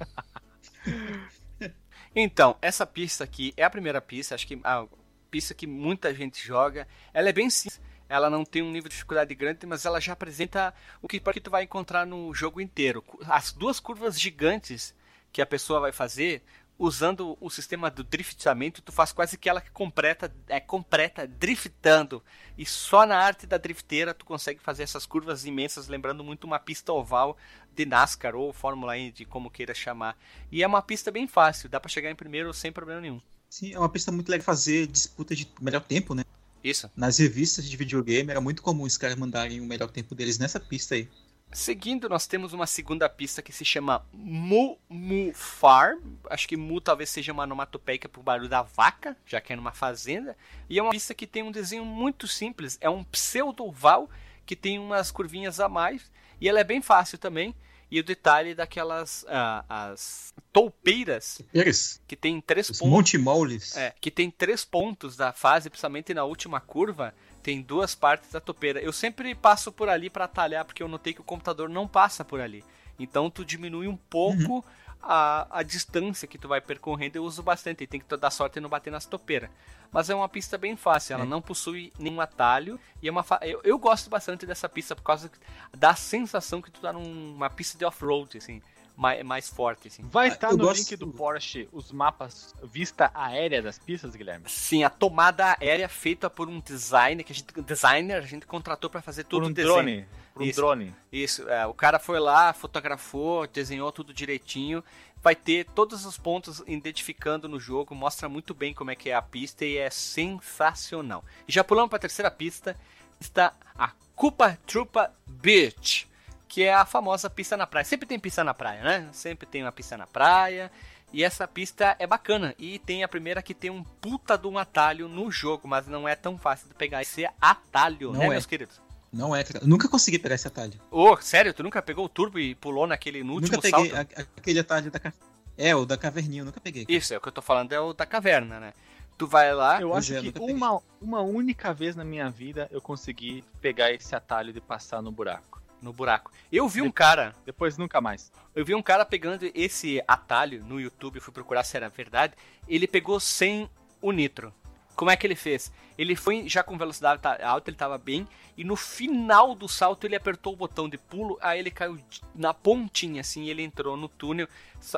Speaker 1: Então, essa pista aqui é a primeira pista, acho que ah, pista que muita gente joga. Ela é bem simples, ela não tem um nível de dificuldade grande, mas ela já apresenta o que, que tu vai encontrar no jogo inteiro. As duas curvas gigantes que a pessoa vai fazer, usando o sistema do driftamento, tu faz quase que ela que completa, é completa driftando. E só na arte da drifteira tu consegue fazer essas curvas imensas, lembrando muito uma pista oval de NASCAR ou Fórmula E, de como queira chamar. E é uma pista bem fácil, dá para chegar em primeiro sem problema nenhum.
Speaker 4: Sim, é uma pista muito legal fazer disputa de melhor tempo, né?
Speaker 1: Isso.
Speaker 4: Nas revistas de videogame era muito comum os caras mandarem o melhor tempo deles nessa pista aí.
Speaker 1: Seguindo, nós temos uma segunda pista que se chama Mu Mu Farm. Acho que Mu talvez seja uma onomatopeia pro barulho da vaca, já que é numa fazenda. E é uma pista que tem um desenho muito simples. É um pseudo-oval que tem umas curvinhas a mais. E ela é bem fácil também. E o detalhe daquelas uh, as toupeiras
Speaker 4: Eles.
Speaker 1: que tem três
Speaker 4: Os
Speaker 1: pontos.
Speaker 4: Montemoles.
Speaker 1: É, que tem três pontos da fase, principalmente na última curva, tem duas partes da topeira. Eu sempre passo por ali para atalhar, porque eu notei que o computador não passa por ali. Então tu diminui um pouco a, a distância que tu vai percorrendo. Eu uso bastante, tem que dar sorte e não bater nas topeiras. Mas é uma pista bem fácil, ela
Speaker 4: É.
Speaker 1: não possui nenhum atalho. E é uma fa- eu, eu gosto bastante dessa pista por causa da sensação que tu tá numa pista de off-road, assim, mais, mais forte, assim.
Speaker 2: Vai
Speaker 4: Ah,
Speaker 2: estar
Speaker 4: eu
Speaker 2: no
Speaker 4: gosto-
Speaker 2: link do Porsche os mapas vista aérea das pistas, Guilherme?
Speaker 1: Sim, a tomada aérea feita por um designer que a gente designer a gente contratou para fazer tudo
Speaker 2: Por um
Speaker 1: o desenho.
Speaker 2: drone. Por um
Speaker 1: Isso.
Speaker 2: drone.
Speaker 1: Isso, é, o cara foi lá, fotografou, desenhou tudo direitinho. Vai ter todos os pontos identificando no jogo, mostra muito bem como é que é a pista e é sensacional. E já pulamos para a terceira pista, está a Cupa Trupa Beach, que é a famosa pista na praia. Sempre tem pista na praia, né? Sempre tem uma pista na praia. E essa pista é bacana. E tem a primeira que tem um puta de um atalho no jogo, mas não é tão fácil de pegar esse atalho,
Speaker 4: Não
Speaker 1: né,
Speaker 4: é.
Speaker 1: meus queridos?
Speaker 4: Não é, cara. Eu nunca consegui pegar esse atalho.
Speaker 1: Ô, sério? Tu nunca pegou o turbo e pulou naquele no último
Speaker 4: nunca peguei
Speaker 1: salto?
Speaker 4: a- aquele atalho da ca- É, o da caverninha, eu nunca peguei.
Speaker 1: Isso, é o que eu tô falando, é o da caverna, né? Tu vai lá,
Speaker 2: Eu acho que uma, uma única vez na minha vida eu consegui pegar esse atalho de passar no buraco.
Speaker 1: No buraco. Eu vi um cara,
Speaker 2: Depois nunca mais.
Speaker 1: eu vi um cara pegando esse atalho no YouTube, fui procurar se era verdade. Ele pegou sem o nitro. Como é que ele fez? Ele foi já com velocidade ta- alta, ele tava bem, e no final do salto ele apertou o botão de pulo, aí ele caiu na pontinha, assim, e ele entrou no túnel.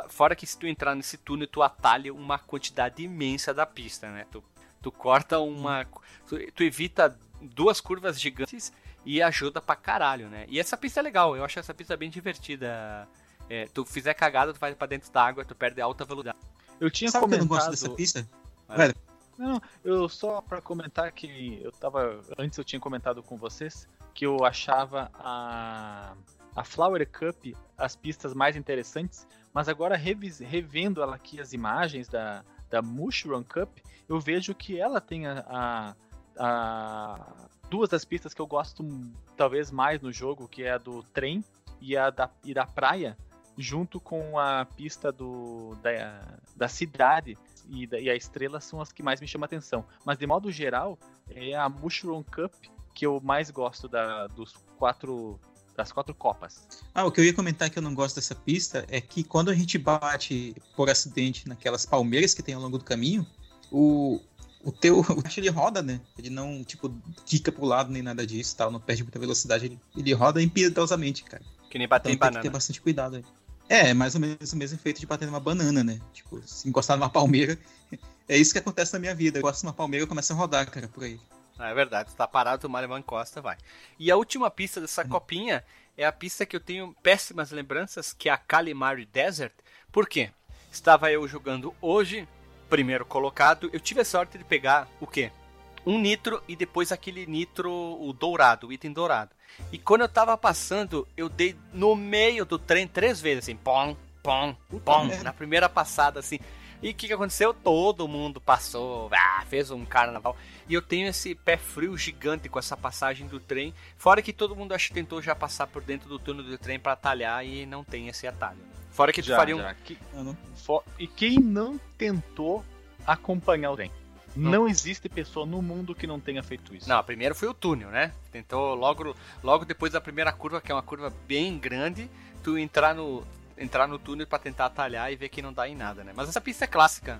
Speaker 1: Fora que se tu entrar nesse túnel, tu atalha uma quantidade imensa da pista, né? Tu, tu corta uma. Tu, tu evita duas curvas gigantes e ajuda pra caralho, né? E essa pista é legal, eu acho essa pista bem divertida. É, tu fizer cagada, tu vai pra dentro da água, tu perde alta velocidade.
Speaker 2: Eu tinha
Speaker 4: Sabe que eu não
Speaker 2: comentado.
Speaker 4: gosto dessa pista?
Speaker 2: Não, eu só pra comentar que eu tava. Antes eu tinha comentado com vocês que eu achava a, a Flower Cup as pistas mais interessantes, mas agora revis- revendo ela aqui as imagens da, da Mushroom Cup, eu vejo que ela tem a, a- a- duas das pistas que eu gosto talvez mais no jogo, que é a do trem e a da, e da praia, junto com a pista do, da, da cidade e, da- e a estrela são as que mais me chamam a atenção. Mas de modo geral, é a Mushroom Cup que eu mais gosto da, dos quatro das quatro copas.
Speaker 4: Ah, o que eu ia comentar que eu não gosto dessa pista é que quando a gente bate por acidente naquelas palmeiras que tem ao longo do caminho, o, o teu o ele roda, né? Ele não, tipo, quica pro lado nem nada disso, tal, não perde muita velocidade, ele, ele roda impiedosamente, cara.
Speaker 1: Que nem bater
Speaker 4: Então
Speaker 1: em
Speaker 4: tem que
Speaker 1: banana.
Speaker 4: ter bastante cuidado aí. É, é mais ou menos o mesmo efeito de bater numa banana, né? Tipo, se encostar numa palmeira. É isso que acontece na minha vida. Eu gosto de uma palmeira e começa a rodar, cara, por aí.
Speaker 1: Ah, é verdade, tu tá parado, o Mario encosta, vai. E a última pista
Speaker 4: Uhum.
Speaker 1: dessa copinha é a pista que eu tenho péssimas lembranças, que é a Calimari Desert. Por quê? Estava eu jogando hoje, primeiro colocado, eu tive a sorte de pegar o quê? Um nitro e depois aquele nitro, o dourado, o item dourado. E quando eu tava passando, eu dei no meio do trem três vezes, assim, pom, pom, pom, na primeira passada, assim. E o que, que aconteceu? Todo mundo passou, ah, fez um carnaval. E eu tenho esse pé frio gigante com essa passagem do trem. Fora que todo mundo acho que tentou já passar por dentro do túnel do trem para atalhar e não tem esse atalho. Fora que tu
Speaker 2: Já,
Speaker 1: faria um.
Speaker 2: Que-
Speaker 4: não-
Speaker 2: E quem não tentou acompanhar o trem? Não existe pessoa no mundo que não tenha feito isso.
Speaker 1: Não, primeiro foi o túnel, né? Tentou logo, logo depois da primeira curva, que é uma curva bem grande, tu entrar no, entrar no túnel para tentar atalhar e ver que não dá em nada, né? Mas essa pista é clássica.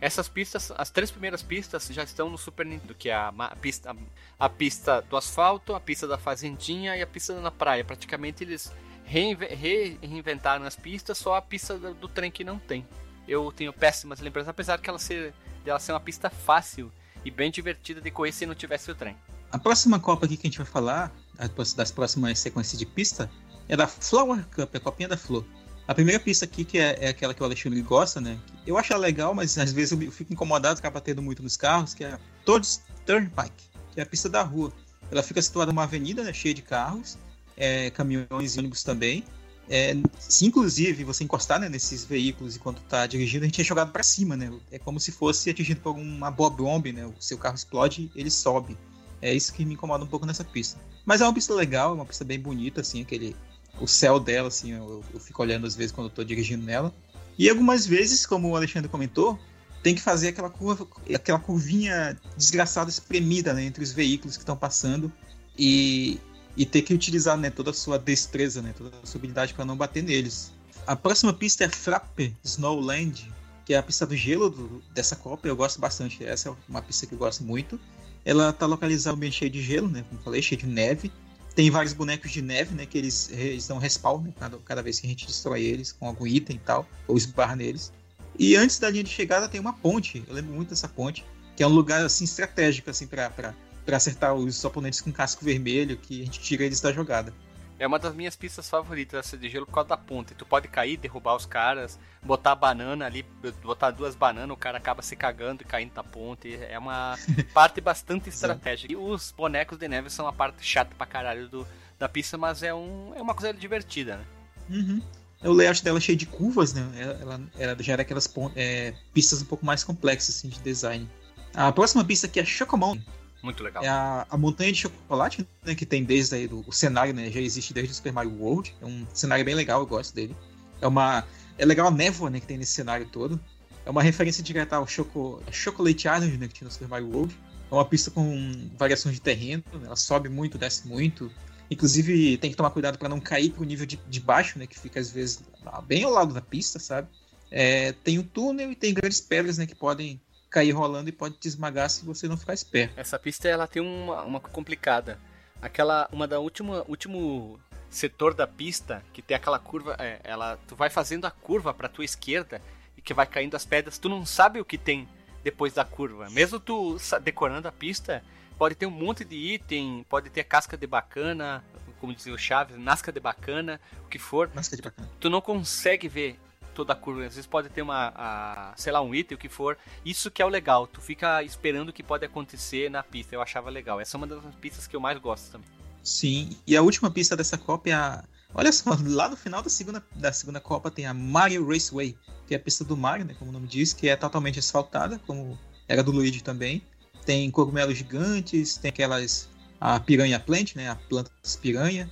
Speaker 1: Essas pistas, as três primeiras pistas já estão no Super Nintendo, que é a, pista, a pista do asfalto, a pista da fazendinha e a pista na praia. Praticamente eles reinve- re- reinventaram as pistas, só a pista do, trem que não tem. Eu tenho péssimas lembranças, apesar que ela ser, dela ser uma pista fácil e bem divertida de correr se não tivesse o trem.
Speaker 4: A próxima Copa aqui que a gente vai falar, as- das próximas sequências de pista, é da Flower Cup, a Copinha da Flor. A primeira pista aqui, que é, é aquela que o Alexandre gosta, né? Eu acho ela legal, mas às vezes eu fico incomodado, acaba tendo muito nos carros, que é a Toad's Turnpike, que é a pista da rua. Ela fica situada numa avenida né, cheia de carros, é, caminhões e ônibus também. É, se inclusive você encostar né, nesses veículos enquanto está dirigindo, a gente é jogado para cima, né? É como se fosse atingido por uma boa bomb, né? O seu carro explode, ele sobe. É isso que me incomoda um pouco nessa pista. Mas é uma pista legal, é uma pista bem bonita, assim, aquele. O céu dela, assim, eu, eu fico olhando às vezes quando eu tô dirigindo nela. E algumas vezes, como o Alexandre comentou, tem que fazer aquela curva, aquela curvinha desgraçada, espremida, né, entre os veículos que estão passando e, e ter que utilizar, né, toda a sua destreza, né, toda a sua habilidade para não bater neles. A próxima pista é Frappe Snowland, que é a pista do gelo do- dessa Copa, eu gosto bastante. Essa é uma pista que eu gosto muito. Ela tá localizada bem cheia de gelo, né? Como falei, cheia de neve. Tem vários bonecos de neve, né? Que eles, eles dão respawn, né? Cada, cada vez que a gente destrói eles com algum item e tal, ou esbarra neles. E antes da linha de chegada tem uma ponte. Eu lembro muito dessa ponte, que é um lugar assim estratégico assim para acertar os oponentes com casco vermelho, que a gente tira eles da jogada.
Speaker 1: É uma das minhas pistas favoritas, essa de gelo, por causa da ponta. Tu pode cair, derrubar os caras, botar a banana ali, botar duas bananas, o cara acaba se cagando e caindo na ponte. É uma parte bastante estratégica. E os bonecos de neve são uma parte chata pra caralho do, da pista, mas é, um, é uma coisa divertida, né?
Speaker 4: Uhum. O layout dela é cheio de curvas, né? Ela, ela já era aquelas é, pistas um pouco mais complexas assim, de design. A próxima pista aqui é Chocomon.
Speaker 1: Muito legal.
Speaker 4: É a, a montanha de chocolate, né? Que tem desde aí do o cenário, né? Já existe desde o Super Mario World. É um cenário bem legal, eu gosto dele. É uma. É legal a névoa, né? Que tem nesse cenário todo. É uma referência direta ao Choco, Chocolate Island, né? Que tinha no Super Mario World. É uma pista com variações de terreno. né, Ela sobe muito, desce muito. Inclusive, tem que tomar cuidado para não cair pro nível de, de baixo, né? Que fica às vezes bem ao lado da pista, sabe? É, tem um túnel e tem grandes pedras, né? Que podem cair rolando e pode te esmagar se você não ficar esperto.
Speaker 1: Essa pista ela tem uma, uma complicada. Aquela, uma da última, último setor da pista que tem aquela curva, é, ela, tu vai fazendo a curva para tua esquerda e que vai caindo as pedras, tu não sabe o que tem depois da curva. Mesmo tu decorando a pista, pode ter um monte de item, pode ter casca de bacana, como dizia o Chaves, nasca de bacana, o que for.
Speaker 4: Nossa, que bacana.
Speaker 1: Tu não consegue ver toda a curva. Às vezes pode ter uma, a- sei lá, um item, o que for. Isso que é o legal. Tu fica esperando o que pode acontecer na pista. Eu achava legal. Essa é uma das pistas que eu mais gosto também.
Speaker 4: Sim, e a última pista dessa Copa é a. Olha só, lá no final da segunda, da segunda Copa tem a Mario Raceway, que é a pista do Mario, né, como o nome diz, que é totalmente asfaltada, como era do Luigi também. Tem cogumelos gigantes, tem aquelas. a piranha plant, né, a planta das piranha.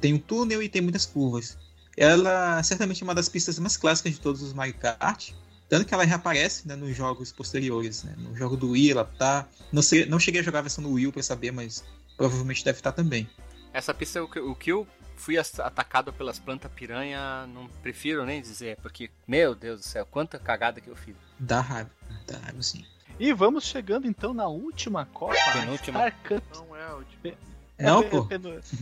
Speaker 4: Tem um túnel e tem muitas curvas. Ela certamente é uma das pistas mais clássicas de todos os Mario Kart. Tanto que ela reaparece né, nos jogos posteriores. Né? No jogo do Wii ela tá. Não, sei, não cheguei a jogar a versão do Wii U pra saber, mas provavelmente deve estar também.
Speaker 1: Essa pista, é o que, o que eu fui atacado pelas plantas piranha, não prefiro nem dizer, porque, meu Deus do céu, quanta cagada que eu fiz.
Speaker 4: Dá raiva, dá raiva sim.
Speaker 2: E vamos chegando então na última Copa, a
Speaker 1: Penúltima.
Speaker 2: Star Cup.
Speaker 3: Não é o de...
Speaker 4: Não,
Speaker 2: É,
Speaker 4: pô.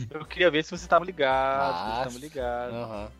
Speaker 2: Eu, queria ver se você estava ligado,
Speaker 1: Ah. Aham.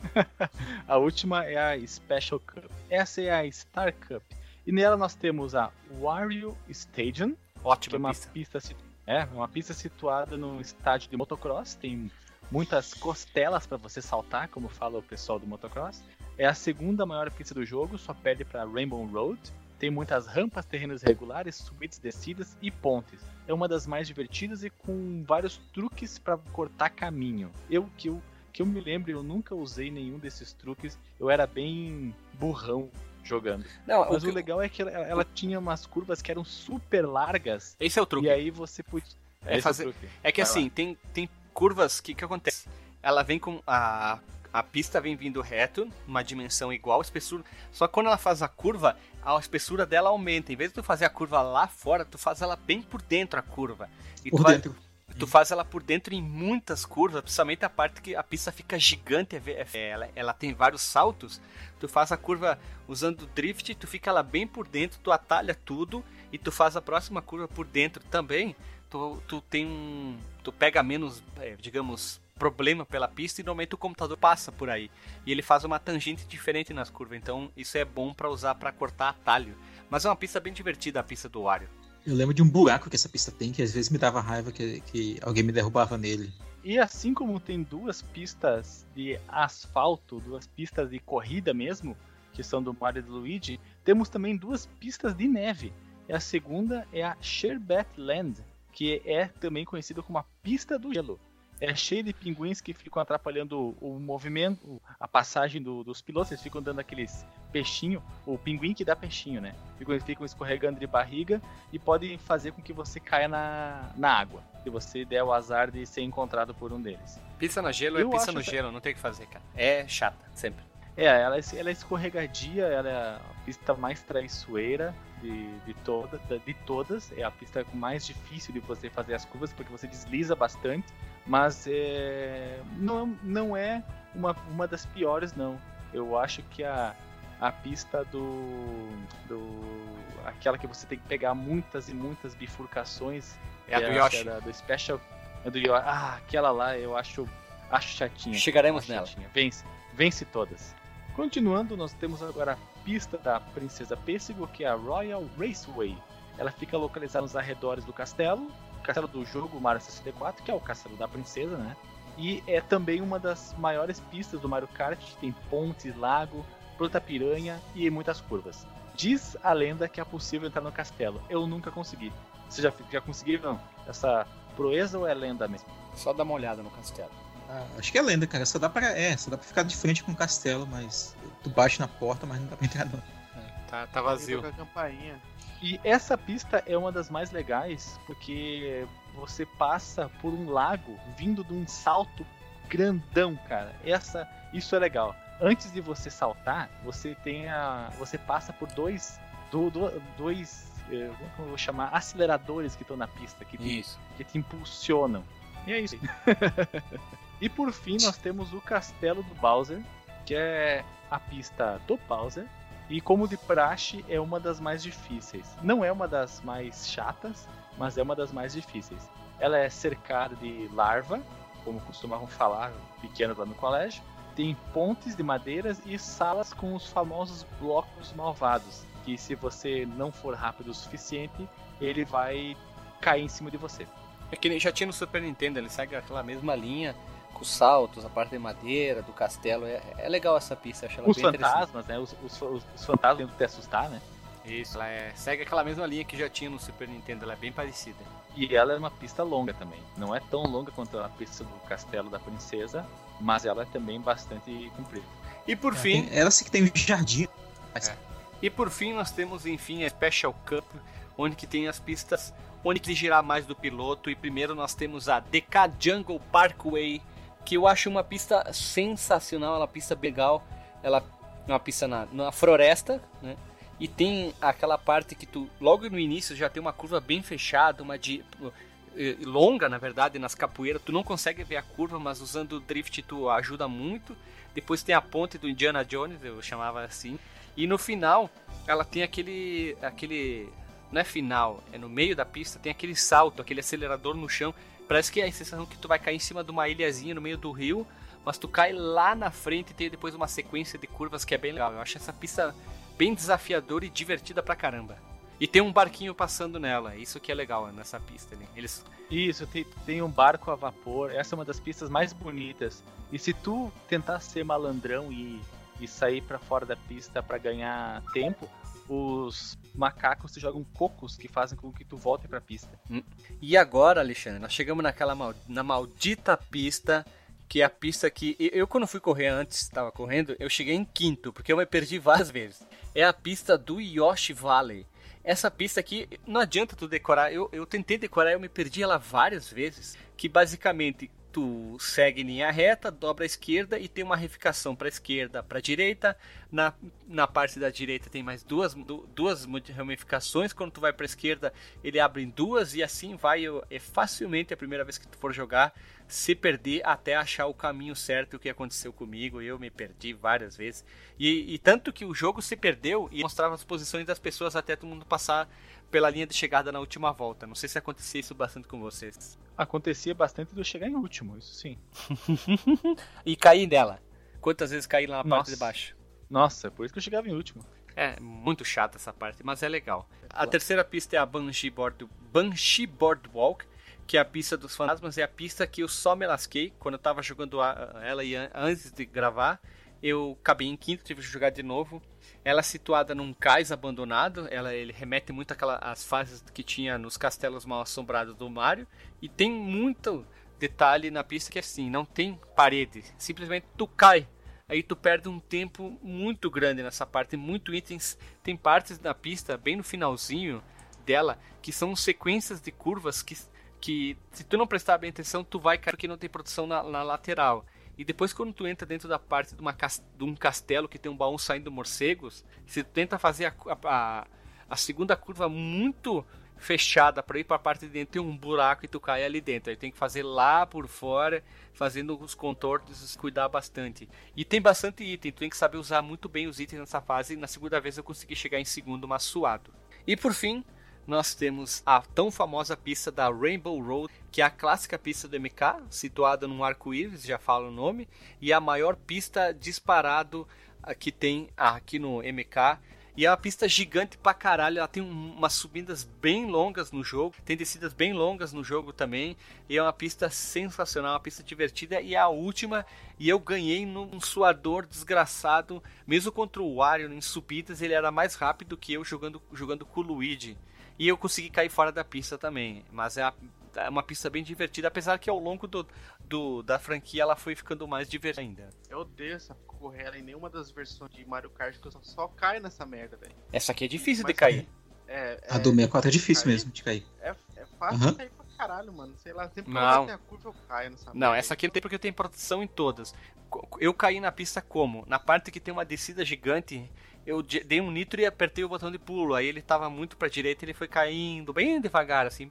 Speaker 2: A última é a Special Cup. Essa é a Star Cup. E nela nós temos a Wario Stadium, que é
Speaker 1: Ótima
Speaker 2: uma
Speaker 1: pista.
Speaker 2: pista, é, uma pista situada num estádio de motocross, tem muitas costelas para você saltar, como fala o pessoal do motocross. É a segunda maior pista do jogo, só perde para Rainbow Road. Tem muitas rampas, terrenos regulares, subidas, descidas e pontes. É uma das mais divertidas e com vários truques para cortar caminho. Eu que eu que eu me lembro, eu nunca usei nenhum desses truques. Eu era bem burrão jogando.
Speaker 1: Não,
Speaker 2: Mas
Speaker 1: o
Speaker 2: o
Speaker 1: que-
Speaker 2: legal é que ela, ela tinha umas curvas que eram super largas
Speaker 1: esse é o truque.
Speaker 2: e aí você podia.
Speaker 1: É
Speaker 2: Esse
Speaker 1: fazer-
Speaker 2: o truque.
Speaker 1: É que
Speaker 2: Vai
Speaker 1: assim, tem, tem curvas que que acontece? Ela vem com a a pista vem vindo reto, uma dimensão igual, espessura. Só que quando ela faz a curva, a espessura dela aumenta. Em vez de tu fazer a curva lá fora, tu faz ela bem por dentro a curva. E
Speaker 4: Por
Speaker 1: tu vai,
Speaker 4: dentro.
Speaker 1: Tu faz ela por dentro em muitas curvas, principalmente a parte que a pista fica gigante, é- é- ela, ela tem vários saltos. Tu faz a curva usando drift, tu fica lá bem por dentro, tu atalha tudo e tu faz a próxima curva por dentro também. Tu, tu tem um. Tu pega menos, é, digamos, problema pela pista e normalmente o computador passa por aí. E ele faz uma tangente diferente nas curvas, então isso é bom pra usar pra cortar atalho. Mas é uma pista bem divertida a pista do Wario.
Speaker 4: Eu lembro de um buraco que essa pista tem, que às vezes me dava raiva que, que alguém me derrubava nele.
Speaker 2: E assim como tem duas pistas de asfalto, duas pistas de corrida mesmo, que são do Mario e do Luigi, temos também duas pistas de neve. E a segunda é a Sherbet Land, que é também conhecida como a pista do gelo. É cheio de pinguins que ficam atrapalhando o movimento, a passagem do- dos pilotos. Eles ficam dando aqueles peixinho, o pinguim que dá peixinho, né? Ficam, eles ficam escorregando de barriga e podem fazer com que você caia na, na água. Se você der o azar de ser encontrado por um deles.
Speaker 1: Pista no gelo
Speaker 2: Eu
Speaker 1: é pista
Speaker 2: acho
Speaker 1: no
Speaker 2: essa-
Speaker 1: gelo, não tem o que fazer, cara. É chata, sempre.
Speaker 2: É, ela, é- ela é escorregadia, ela é a pista mais traiçoeira de, de, toda, de todas. É a pista mais difícil de você fazer as curvas, porque você desliza bastante. Mas é, não, não é uma, uma das piores, não. Eu acho que a, a pista do, do. aquela que você tem que pegar muitas e muitas bifurcações.
Speaker 1: É a do
Speaker 2: que
Speaker 1: Yoshi.
Speaker 2: é da- do Special. É do Yoshi. Ah, aquela lá eu acho, acho chatinha.
Speaker 1: Chegaremos
Speaker 2: Acho
Speaker 1: nela.
Speaker 2: chatinha. Vence, vence todas. Continuando, nós temos agora a pista da Princesa Pêssego, que é a Royal Raceway. Ela fica localizada nos arredores do castelo, castelo do jogo Mario 64, que é o castelo da princesa, né? E é também uma das maiores pistas do Mario Kart, tem pontes, lago, planta piranha e muitas curvas. Diz a lenda que é possível entrar no castelo. Eu nunca consegui. Você já, já conseguiu, não? Essa proeza ou é lenda mesmo?
Speaker 1: Só dá uma olhada no castelo.
Speaker 4: Ah, acho que é lenda, cara. Só dá pra. É, só dá pra ficar de frente com o castelo, mas. Tu bate na porta, mas não dá pra entrar não.
Speaker 1: Tá, tá
Speaker 3: Com a campainha.
Speaker 2: E essa pista é uma das mais legais porque você passa por um lago vindo de um salto grandão, cara. Essa, isso é legal. Antes de você saltar, você tem a, você passa por dois, do, do- dois, eh, como eu vou chamar, aceleradores que estão na pista, que te,
Speaker 1: Isso.
Speaker 2: que te impulsionam. E é isso. e por fim, nós temos o Castelo do Bowser, que é a pista do Bowser. E como de praxe, é uma das mais difíceis. Não é uma das mais chatas, mas é uma das mais difíceis. Ela é cercada de larva, como costumavam falar pequenos lá no colégio. Tem pontes de madeiras e salas com os famosos blocos malvados, que se você não for rápido o suficiente, ele vai cair em cima de você.
Speaker 1: É que já tinha no Super Nintendo, ele segue aquela mesma linha com os saltos, a parte de madeira, do castelo. É, é legal essa pista, acho ela
Speaker 2: Os
Speaker 1: bem interessante.
Speaker 2: fantasmas, né? Os, os, os, os fantasmas tentam te assustar, né?
Speaker 1: Isso, ela é, segue aquela mesma linha que já tinha no Super Nintendo, ela é bem parecida.
Speaker 2: E ela é uma pista longa também. Não é tão longa quanto a pista do Castelo da Princesa, mas ela é também bastante comprida.
Speaker 1: E por
Speaker 4: Ela
Speaker 1: fim,
Speaker 4: tem- ela sim que tem um jardim. Mas-
Speaker 1: É. E por fim nós temos enfim a Special Cup, onde que tem as pistas onde que girar mais do piloto e primeiro nós temos a DK Jungle Parkway, que eu acho uma pista sensacional, ela é uma pista legal, ela é uma pista na, na floresta, né? E tem aquela parte que tu logo no início já tem uma curva bem fechada, uma de eh, longa, na verdade, nas capoeiras, tu não consegue ver a curva, mas usando o drift tu ajuda muito. Depois tem a ponte do Indiana Jones, eu chamava assim. E no final, ela tem aquele aquele não é final, é no meio da pista, tem aquele salto, aquele acelerador no chão. Parece que é a sensação que tu vai cair em cima de uma ilhazinha no meio do rio, mas tu cai lá na frente e tem depois uma sequência de curvas que é bem legal. Eu acho essa pista bem desafiadora e divertida pra caramba. E tem um barquinho passando nela, isso que é legal nessa pista ali. Eles
Speaker 2: Isso, tem, tem um barco a vapor, essa é uma das pistas mais bonitas. E se tu tentar ser malandrão e, e sair pra fora da pista pra ganhar tempo, os macacos te jogam cocos que fazem com que tu volte pra pista.
Speaker 1: E agora, Alexandre, nós chegamos naquela mal- na maldita pista, que é a pista que eu, eu, quando fui correr antes, estava correndo, eu cheguei em quinto, porque eu me perdi várias vezes. É a pista do Yoshi Valley. Essa pista aqui, não adianta tu decorar, eu, eu tentei decorar, eu me perdi ela várias vezes, que basicamente tu segue em linha reta, dobra à esquerda e tem uma ramificação para a esquerda, para a direita. Na, na parte da direita tem mais duas, du, duas ramificações. Quando tu vai para a esquerda, ele abre em duas e assim vai. É facilmente a primeira vez que tu for jogar se perder até achar o caminho certo. O que aconteceu comigo, eu me perdi várias vezes. E, e tanto que o jogo se perdeu e mostrava as posições das pessoas até todo mundo passar pela linha de chegada na última volta. Não sei se acontecia isso bastante com vocês.
Speaker 2: Acontecia bastante de eu chegar em último, isso sim.
Speaker 1: e cair nela. Quantas vezes caí lá na
Speaker 2: Nossa.
Speaker 1: parte de baixo?
Speaker 2: Nossa, por isso que eu chegava em último.
Speaker 1: É muito chata essa parte, mas é legal. A terceira pista é a Banshee, Board, Banshee Boardwalk, que é a pista dos fantasmas. É a pista que eu só me lasquei quando eu tava jogando a- ela e an- antes de gravar. Eu acabei em quinto, tive que jogar de novo. Ela é situada num cais abandonado. Ela ele remete muito às fases que tinha nos castelos mal assombrados do Mario. E tem muito detalhe na pista que é assim, não tem parede. Simplesmente tu cai. Aí tu perde um tempo muito grande nessa parte. Muito itens. Tem partes da pista, bem no finalzinho dela, que são sequências de curvas que, que se tu não prestar bem atenção, tu vai cair porque não tem proteção na, na lateral. E depois quando tu entra dentro da parte de, uma, de um castelo que tem um baú saindo morcegos, se tu tenta fazer a, a, a segunda curva muito fechada para ir para a parte de dentro, tem um buraco e tu cai ali dentro. Aí tem que fazer lá por fora, fazendo os contornos, cuidar bastante. E tem bastante item, tu tem que saber usar muito bem os itens nessa fase. Na segunda vez eu consegui chegar em segundo, mas suado. E por fim, nós temos a tão famosa pista da Rainbow Road, que é a clássica pista do MK, situada num arco-íris, já fala o nome, e a maior pista disparado ah, que tem aqui no MK. E é uma pista gigante pra caralho, ela tem um- umas subidas bem longas no jogo, tem descidas bem longas no jogo também, e é uma pista sensacional, uma pista divertida, e é a última, e eu ganhei num suador desgraçado, mesmo contra o Wario em subidas, ele era mais rápido que eu jogando, jogando com o Luigi. E eu consegui cair fora da pista também. Mas é, a- é uma pista bem divertida, apesar que ao longo do, do- da franquia ela foi ficando mais divertida ainda.
Speaker 3: Eu odeio essa correla em nenhuma das versões de Mario Kart que eu só, só caio nessa merda, velho.
Speaker 1: Essa aqui é difícil de
Speaker 3: Mas
Speaker 1: cair.
Speaker 3: É,
Speaker 4: A do 64 é difícil
Speaker 3: cair?
Speaker 4: mesmo de cair.
Speaker 3: É, é fácil de cair pra caralho, mano. Sei lá, sempre que
Speaker 1: Não.
Speaker 3: eu tenho a curva eu caio nessa
Speaker 1: Não, essa aqui não tem porque eu tenho proteção em todas. Eu caí na pista como? Na parte que tem uma descida gigante, eu de- dei um nitro e apertei o botão de pulo. Aí ele tava muito pra direita e ele foi caindo bem devagar, assim.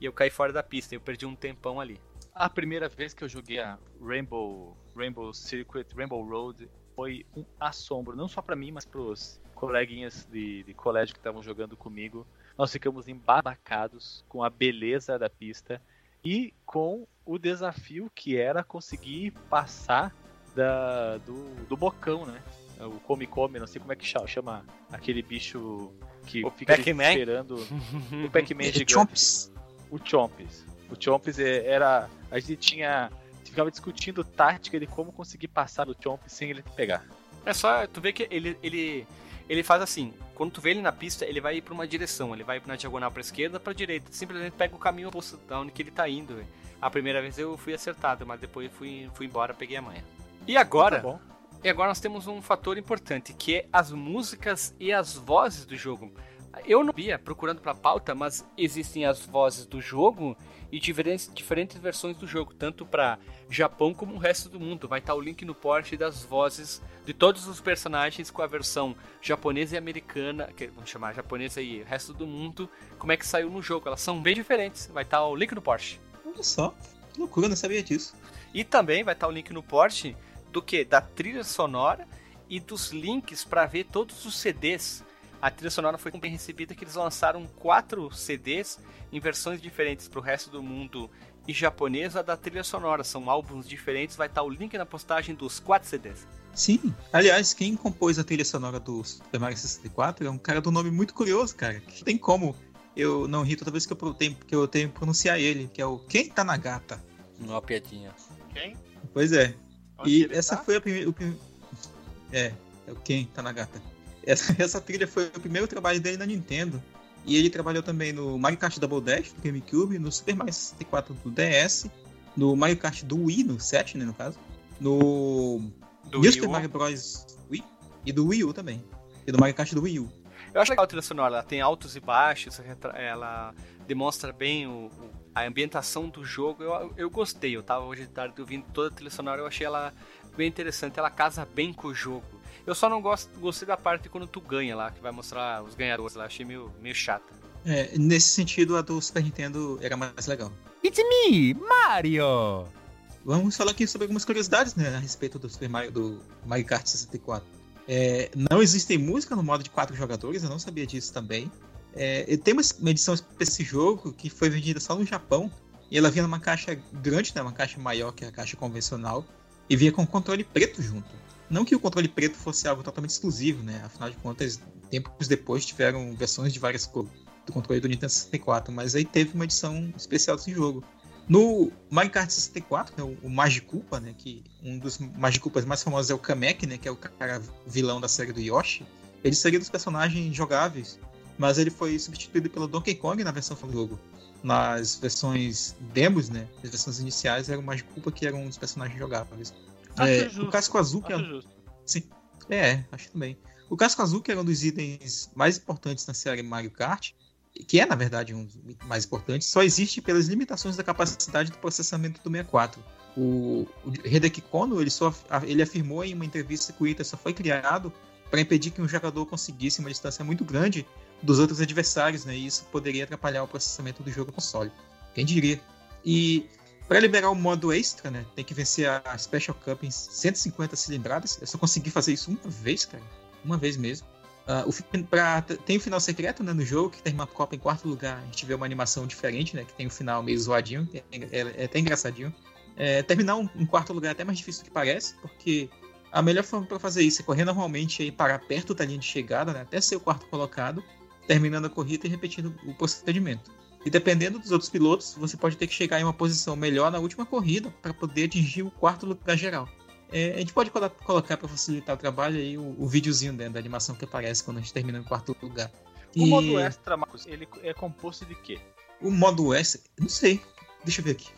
Speaker 1: E eu caí fora da pista. Eu perdi um tempão ali.
Speaker 2: A primeira vez que eu joguei a Rainbow, Rainbow Circuit, Rainbow Road, foi um assombro, não só pra mim, mas pros coleguinhas de, de colégio que estavam jogando comigo. Nós ficamos embabacados com a beleza da pista e com o desafio que era conseguir passar da, do, do bocão, né? O Come Come, não sei como é que cha- chama aquele bicho que
Speaker 1: O
Speaker 2: fica esperando. O Pac-Man
Speaker 4: É
Speaker 2: gigante
Speaker 4: Chomps.
Speaker 2: o Chomps. O Chomps é- era. A gente tinha. Ficava discutindo tática de como conseguir passar do Chomps sem ele pegar.
Speaker 1: É só tu ver que ele, ele, ele faz assim. Quando tu vê ele na pista, ele vai ir pra uma direção. Ele vai na diagonal pra esquerda, pra direita. Simplesmente pega o caminho oposto da onde que ele tá indo. A primeira vez eu fui acertado, mas depois fui, fui embora, peguei a manha. E agora,
Speaker 2: Tá bom.
Speaker 1: E agora nós temos um fator importante, que é as músicas e as vozes do jogo. Eu não via procurando pra pauta, mas existem as vozes do jogo e diferentes, diferentes versões do jogo, tanto pra Japão como o resto do mundo. Vai estar o link no porte das vozes de todos os personagens com a versão japonesa e americana, que vamos chamar japonesa e resto do mundo, como é que saiu no jogo. Elas são bem diferentes. Vai estar o link no porte.
Speaker 4: Olha só, que loucura, não sabia disso.
Speaker 1: E também vai estar o link no porte do que? Da trilha sonora e dos links para ver todos os CDs. A trilha sonora foi tão bem recebida que eles lançaram quatro CDs em versões diferentes para o resto do mundo e japonesa da trilha sonora. São álbuns diferentes, vai estar o link na postagem dos quatro CDs.
Speaker 4: Sim. Aliás, quem compôs a trilha sonora do Super Mario 64 é um cara do nome muito curioso, cara. Que tem como eu não rir toda vez que eu tenho, que eu tenho que pronunciar ele, que é o Ken Tanagata.
Speaker 1: Uma piadinha.
Speaker 3: Quem?
Speaker 4: Pois é.
Speaker 3: Onde
Speaker 4: E essa
Speaker 3: tá?
Speaker 4: foi a primeira. prim- É, é o Ken Tanagata. Essa, essa trilha foi o primeiro trabalho dele na Nintendo. E ele trabalhou também no Mario Kart Double Dash do GameCube, no Super Mario 64 do DS, no Mario Kart do Wii, no 7, né, no caso, no
Speaker 1: Do
Speaker 4: New
Speaker 1: Wii
Speaker 4: Super. Mario Bros. Wii e do Wii U também. E do Mario Kart do Wii U.
Speaker 1: Eu acho legal a trilha sonora, ela tem altos e baixos, ela demonstra bem o, o- a ambientação do jogo, eu, eu gostei. Eu tava hoje de tarde ouvindo toda a trilha sonora, eu achei ela bem interessante. Ela casa bem com o jogo. Eu só não gosto, gostei da parte quando tu ganha lá, que vai mostrar os ganhadores lá. Achei meio, meio chata.
Speaker 4: É, nesse sentido, a do Super Nintendo era mais legal.
Speaker 6: It's me, Mario!
Speaker 4: Vamos falar aqui sobre algumas curiosidades né, a respeito do Super Mario, do Mario Kart 64. É, não existem música no modo de quatro jogadores, eu não sabia disso também. É, tem uma, uma edição desse jogo que foi vendida só no Japão. E ela vinha numa caixa grande, né, uma caixa maior que a caixa convencional. E vinha com controle preto junto. Não que o controle preto fosse algo totalmente exclusivo, né? Afinal de contas, tempos depois tiveram versões de várias cores do controle do Nintendo 64, mas aí teve uma edição especial desse jogo. No Mario Kart 64, né, o, o Magikupa, né, que um dos Magikupas mais famosos é o Kamek, né, que é o cara vilão da série do Yoshi. Ele seria dos personagens jogáveis mas ele foi substituído pelo Donkey Kong na versão do jogo. Nas versões demos, né? As versões iniciais era o Magiculpa que era um dos personagens jogáveis. É, o Casco Azul, que é. Justo. Sim. É, acho também. O Casco Azul, que era um dos itens mais importantes na série Mario Kart, que é, na verdade, um dos mais importantes, só existe pelas limitações da capacidade do processamento do 64. O, o Hideki Kono, ele, só, ele afirmou em uma entrevista que o item só foi criado para impedir que um jogador conseguisse uma distância muito grande dos outros adversários, né? E isso poderia atrapalhar o processamento do jogo console. Quem diria? E para liberar o modo extra, né? Tem que vencer a Special Cup em 150 cilindradas. Eu só consegui fazer isso uma vez, cara. Uma vez mesmo. Uh, o, pra, tem o final secreto né, no jogo, que termina a Copa em quarto lugar. A gente vê uma animação diferente, né? Que tem o um final meio zoadinho, é, é, é até engraçadinho. É, terminar um, quarto lugar é até mais difícil do que parece, porque a melhor forma para fazer isso é correr normalmente e parar perto da linha de chegada, né, até ser o quarto colocado, terminando a corrida e repetindo o procedimento. E dependendo dos outros pilotos, você pode ter que chegar em uma posição melhor na última corrida para poder atingir o quarto lugar geral. É, a gente pode colocar para facilitar o trabalho aí o, o videozinho dentro da animação que aparece quando a gente termina em quarto lugar.
Speaker 2: O e... modo extra, Marcos, ele é composto de quê?
Speaker 4: O modo extra, não sei. Deixa eu ver aqui.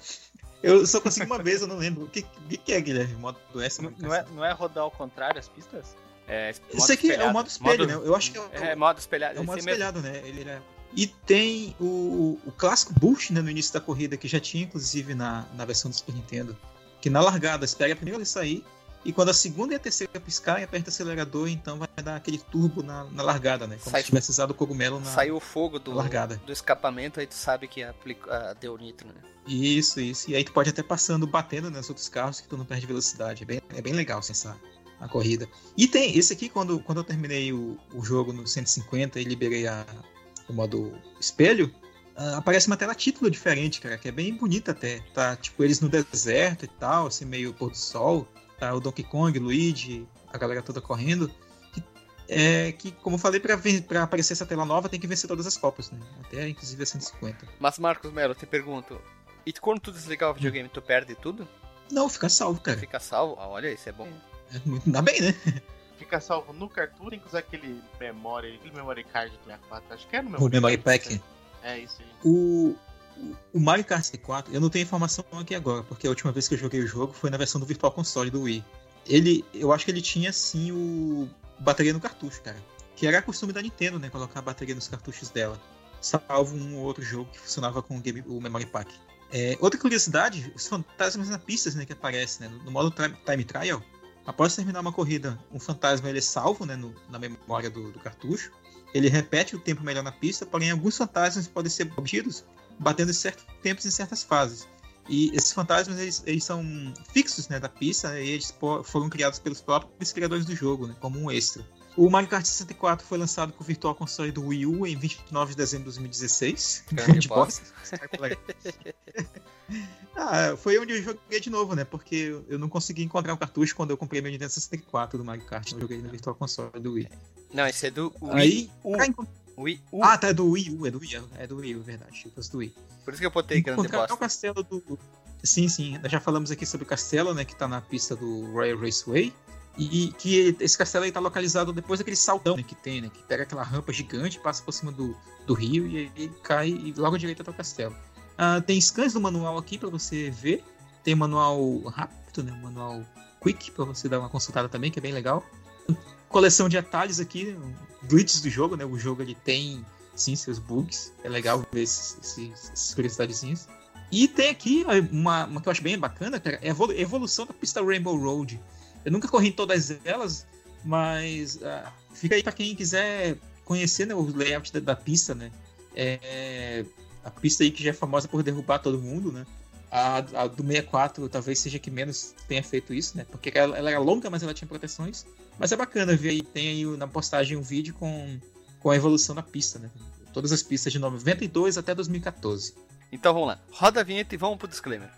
Speaker 4: Eu só consegui uma vez, eu não lembro. O que, que é, Guilherme? Modo extra?
Speaker 2: Não, não, é, não é rodar ao contrário as pistas?
Speaker 1: É,
Speaker 4: Isso aqui espelhado. é o modo espelho, modo... né? Eu acho que é, o,
Speaker 1: é modo espelhado.
Speaker 4: É o modo espelhado, mesmo. né? Ele era... E tem o, o clássico boost né, no início da corrida, que já tinha inclusive na, na versão do Super Nintendo. Que na largada, espera a primeira sair, e quando a segunda e a terceira piscar, aperta o acelerador, então vai dar aquele turbo na, na largada, né? Como Sai, se tivesse usado o cogumelo na
Speaker 1: Saiu o fogo do, largada. do escapamento, aí tu sabe que aplica, deu nitro, né?
Speaker 4: Isso, isso. E aí tu pode até passando, batendo nos outros carros que tu não perde velocidade. É bem, é bem legal, assim, essa, a corrida. E tem esse aqui, quando, quando eu terminei o, o jogo no 150 e liberei a, o modo espelho, uh, aparece uma tela título diferente, cara, que é bem bonita até. Tá, tipo, eles no deserto e tal, assim, meio pôr do sol. Tá o Donkey Kong, Luigi, a galera toda correndo. Que, é que, como eu falei, pra, pra aparecer essa tela nova tem que vencer todas as copas, né? Até inclusive a 150.
Speaker 1: Mas, Marcos Melo, eu te pergunto, e quando tu desligar o videogame, tu perde tudo?
Speaker 4: Não, fica salvo, cara.
Speaker 1: Fica salvo? Ah, olha, isso é bom.
Speaker 4: É, ainda bem, né?
Speaker 3: Fica salvo no cartucho, tem que usar aquele memory, aquele memory card do 64, acho que é no
Speaker 4: memory, o memory pack.
Speaker 3: É isso aí.
Speaker 4: O, o Mario Kart 64, eu não tenho informação aqui agora, porque a última vez que eu joguei o jogo foi na versão do Virtual Console do Wii. Ele, eu acho que ele tinha sim o bateria no cartucho, cara. Que era costume da Nintendo, né? Colocar a bateria nos cartuchos dela. Salvo um ou outro jogo que funcionava com o, game, o Memory Pack. É, outra curiosidade, os fantasmas na pistas né, que aparecem, né, no modo Time Trial, após terminar uma corrida, um fantasma ele é salvo né, no, na memória do, do, cartucho, ele repete o tempo melhor na pista, porém alguns fantasmas podem ser obtidos batendo em certos tempos em certas fases. E esses fantasmas eles, eles são fixos né, da pista né, e eles foram criados pelos próprios criadores do jogo, né, como um extra. O Mario Kart 64 foi lançado com o Virtual Console do Wii U em 29 de dezembro de 2016. Grande bosta. ah, foi onde eu joguei de novo, né? Porque eu não consegui encontrar um cartucho quando eu comprei meu Nintendo 64 do Mario Kart. Eu joguei no Virtual Console do Wii.
Speaker 1: Não, esse é do
Speaker 4: Wii Aí, U. Wii U. Ah, tá, é do Wii U, é do Wii U, é do Wii U, verdade. Eu do Wii.
Speaker 1: Por isso que eu botei grande bosta.
Speaker 4: o castelo do... Sim, sim. Nós já falamos aqui sobre o castelo, né? Que tá na pista do Royal Raceway. E que esse castelo aí tá localizado depois daquele saltão né, que tem, né? Que pega aquela rampa gigante, passa por cima do, do rio e aí cai e logo à direita tá o castelo. Uh, tem scans do manual aqui para você ver. Tem manual rápido, né? Manual quick para você dar uma consultada também, que é bem legal. Coleção de atalhos aqui, glitches do jogo, né? O jogo ele tem sim seus bugs. É legal ver essas curiosidadezinhas. E tem aqui uma, uma que eu acho bem bacana, cara, é a evolução da pista Rainbow Road. Eu nunca corri em todas elas, mas uh, fica aí para quem quiser conhecer né, o layout da, da pista, né? É, a pista aí que já é famosa por derrubar todo mundo, né? A, a, do 64 talvez seja que menos tenha feito isso, né? Porque ela, ela, era longa, mas ela tinha proteções. Mas é bacana ver aí, tem aí na postagem um vídeo com, com a evolução da pista, né? Todas as pistas de 92 até 2014.
Speaker 1: Então vamos lá. Roda a vinheta e vamos pro disclaimer.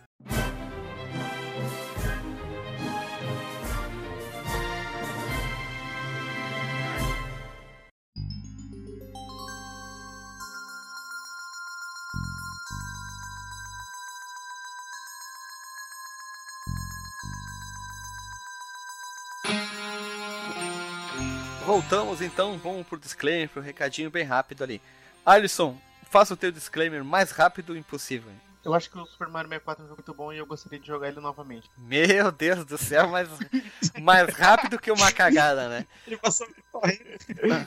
Speaker 1: Voltamos então, vamos pro disclaimer, pro recadinho bem rápido ali. Alisson, faça o teu disclaimer mais rápido impossível.
Speaker 3: Eu acho que o Super Mario 64 é um jogo muito bom e eu gostaria de jogar ele novamente.
Speaker 1: Meu Deus do céu, mais, mais rápido que uma cagada, né?
Speaker 3: Ele passou correndo.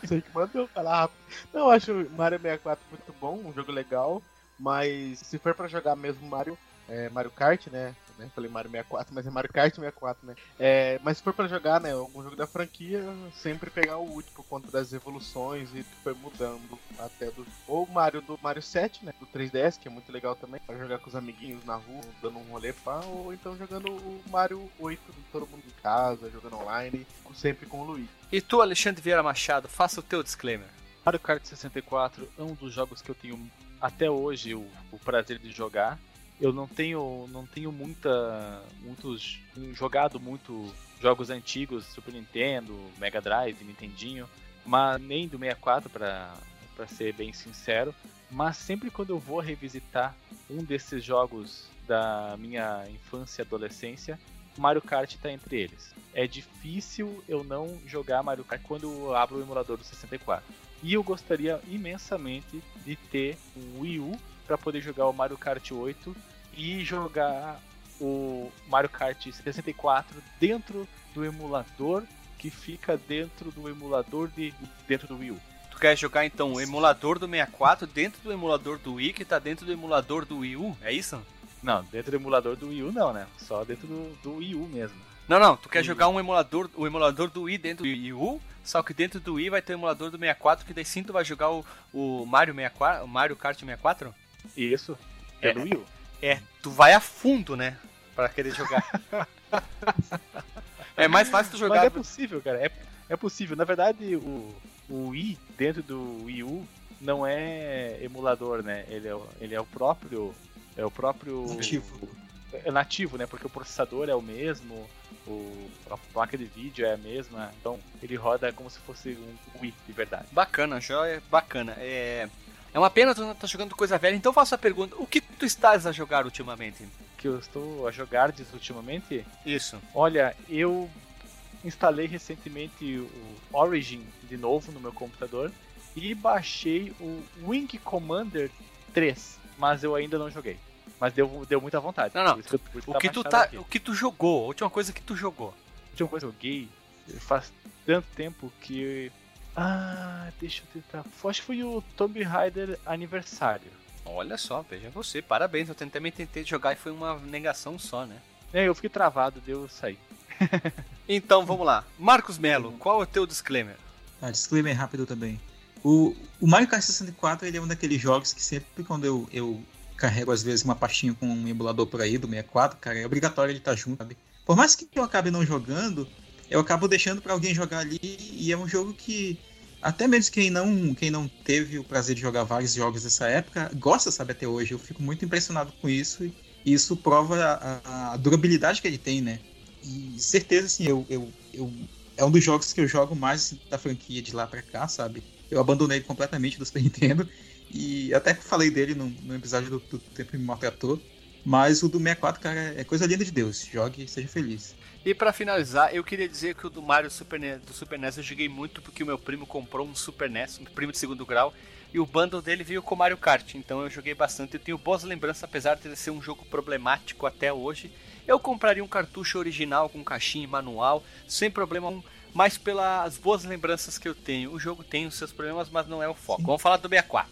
Speaker 3: Sei que mandou falar rápido. Não, eu acho o Mario 64 muito bom, um jogo legal, mas se for para jogar mesmo Mario, é, Mario Kart, né? Né? Falei Mario 64, mas é Mario Kart 64, né? É, mas se for pra jogar, né, algum jogo da franquia, sempre pegar o último por conta das evoluções e foi mudando até do. Ou Mario do Mario 7, né? Do 3DS, que é muito legal também, pra jogar com os amiguinhos na rua, dando um rolê pá, ou então jogando o Mario 8, todo mundo em casa, jogando online, sempre com o Luigi.
Speaker 1: E tu, Alexandre Vieira Machado, faça o teu disclaimer.
Speaker 2: Mario Kart 64 é um dos jogos que eu tenho até hoje o, o prazer de jogar eu não tenho não tenho muita muitos jogado muito jogos antigos Super Nintendo, Mega Drive, Nintendinho, mas nem do 64 para para ser bem sincero, mas sempre quando eu vou revisitar um desses jogos da minha infância e adolescência, Mario Kart está entre eles. É difícil eu não jogar Mario Kart quando eu abro o emulador do 64. E eu gostaria imensamente de ter um Wii U para poder jogar o Mario Kart 8 e jogar o Mario Kart 64 dentro do emulador que fica dentro do emulador de dentro do Wii U.
Speaker 1: Tu quer jogar então o emulador do 64 dentro do emulador do Wii que tá dentro do emulador do Wii U? É isso?
Speaker 2: Não, dentro do emulador do Wii U não, né? Só dentro do, do Wii U mesmo.
Speaker 1: Não, não, tu quer jogar um emulador, o emulador do Wii dentro do Wii U, só que dentro do Wii vai ter o emulador do 64, que daí sim tu vai jogar o, o Mario 64, o Mario Kart 64?
Speaker 2: Isso, é, é do Wii U.
Speaker 1: É, tu vai a fundo, né? Pra querer jogar. é mais fácil tu jogar.
Speaker 2: Mas é possível, cara. É, é possível. Na verdade, o, o Wii dentro do Wii U não é emulador, né? Ele é, ele é o próprio. É o próprio.
Speaker 4: Nativo.
Speaker 2: É nativo, né? Porque o processador é o mesmo, o, a placa de vídeo é a mesma, então ele roda como se fosse um Wii de verdade.
Speaker 1: Bacana, joia, bacana. É. É uma pena tu tá jogando coisa velha, então faço a pergunta: o que tu estás a jogar ultimamente?
Speaker 2: Que eu estou a jogar diz ultimamente?
Speaker 1: Isso.
Speaker 2: Olha, eu instalei recentemente o Origin de novo no meu computador e baixei o Wing Commander 3, mas eu ainda não joguei. Mas deu, deu muita vontade.
Speaker 1: Não, não. o, que tu tá, o que tu jogou, a última coisa que tu jogou.
Speaker 2: A última coisa que eu joguei faz tanto tempo que ah, deixa eu tentar. Acho que foi o Tomb Raider aniversário.
Speaker 1: Olha só, veja você, parabéns. Eu também tentei jogar e foi uma negação só, né?
Speaker 2: É, eu fiquei travado, deu sair.
Speaker 1: então vamos lá. Marcos Melo, qual é o teu disclaimer?
Speaker 4: Ah, disclaimer rápido também. O, o Mario Kart 64 ele é um daqueles jogos que sempre quando eu, eu carrego às vezes uma pastinha com um emulador por aí do 64, cara, é obrigatório ele estar tá junto, sabe? Por mais que eu acabe não jogando, eu acabo deixando para alguém jogar ali e é um jogo que até mesmo quem não, quem não teve o prazer de jogar vários jogos dessa época gosta, sabe, até hoje. Eu fico muito impressionado com isso e isso prova a, a durabilidade que ele tem, né? E certeza, assim, eu, eu, eu, é um dos jogos que eu jogo mais da franquia de lá pra cá, sabe? Eu abandonei completamente do Super Nintendo e até falei dele no, no episódio do, do Tempo me maltratou. Mas o do 64, cara, é coisa linda de Deus. Jogue e seja feliz.
Speaker 1: E para finalizar, eu queria dizer que o do Mario Super NES, do Super NES eu joguei muito porque o meu primo comprou um Super NES, um primo de segundo grau, e o bundle dele veio com Mario Kart, então eu joguei bastante. Eu tenho boas lembranças, apesar de ser um jogo problemático até hoje. Eu compraria um cartucho original com caixinha e manual, sem problema mas pelas boas lembranças que eu tenho. O jogo tem os seus problemas, mas não é o foco. Sim. Vamos falar do 64.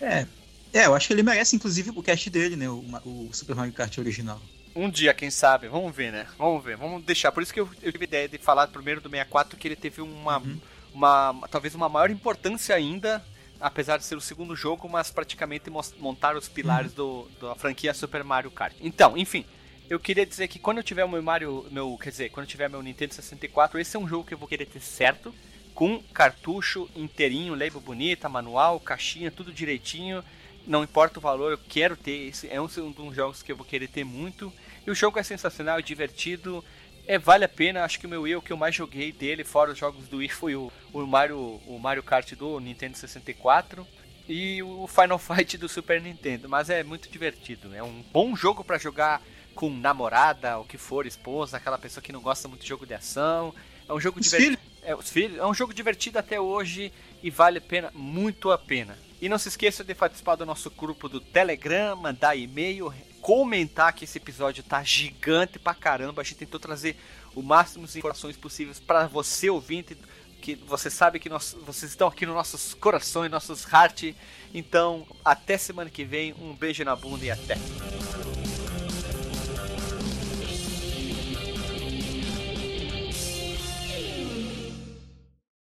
Speaker 4: É, É, eu acho que ele merece, inclusive, o cast dele, né? O, o Super Mario Kart original.
Speaker 1: Um dia, quem sabe? Vamos ver, né? Vamos ver, vamos deixar. Por isso que eu, eu tive a ideia de falar primeiro do 64, que ele teve uma, uhum. uma, talvez uma maior importância ainda, apesar de ser o segundo jogo, mas praticamente montar os pilares uhum. do, da franquia Super Mario Kart. Então, enfim, eu queria dizer que quando eu tiver meu Mario, meu, quer dizer, quando eu tiver meu Nintendo 64, esse é um jogo que eu vou querer ter certo, com cartucho inteirinho, label bonita, manual, caixinha, tudo direitinho não importa o valor, eu quero ter. Esse é um, dos jogos que eu vou querer ter muito. E o jogo é sensacional, é divertido. É, vale a pena, acho que o meu eu que eu mais joguei dele, fora os jogos do Wii, foi o, o, Mario, o Mario Kart do Nintendo 64 e o Final Fight do Super Nintendo. Mas é muito divertido. É um bom jogo para jogar com namorada, o que for, esposa, aquela pessoa que não gosta muito de jogo de ação. É um jogo divertido. É, os filhos. É um jogo divertido até hoje e vale a pena, muito a pena. E não se esqueça de participar do nosso grupo do Telegram, mandar e-mail, comentar que esse episódio tá gigante pra caramba. A gente tentou trazer o máximo de informações possíveis para você ouvinte, que você sabe que nós, vocês estão aqui nos nossos corações, nossos heart. Então, até semana que vem. Um beijo na bunda e até.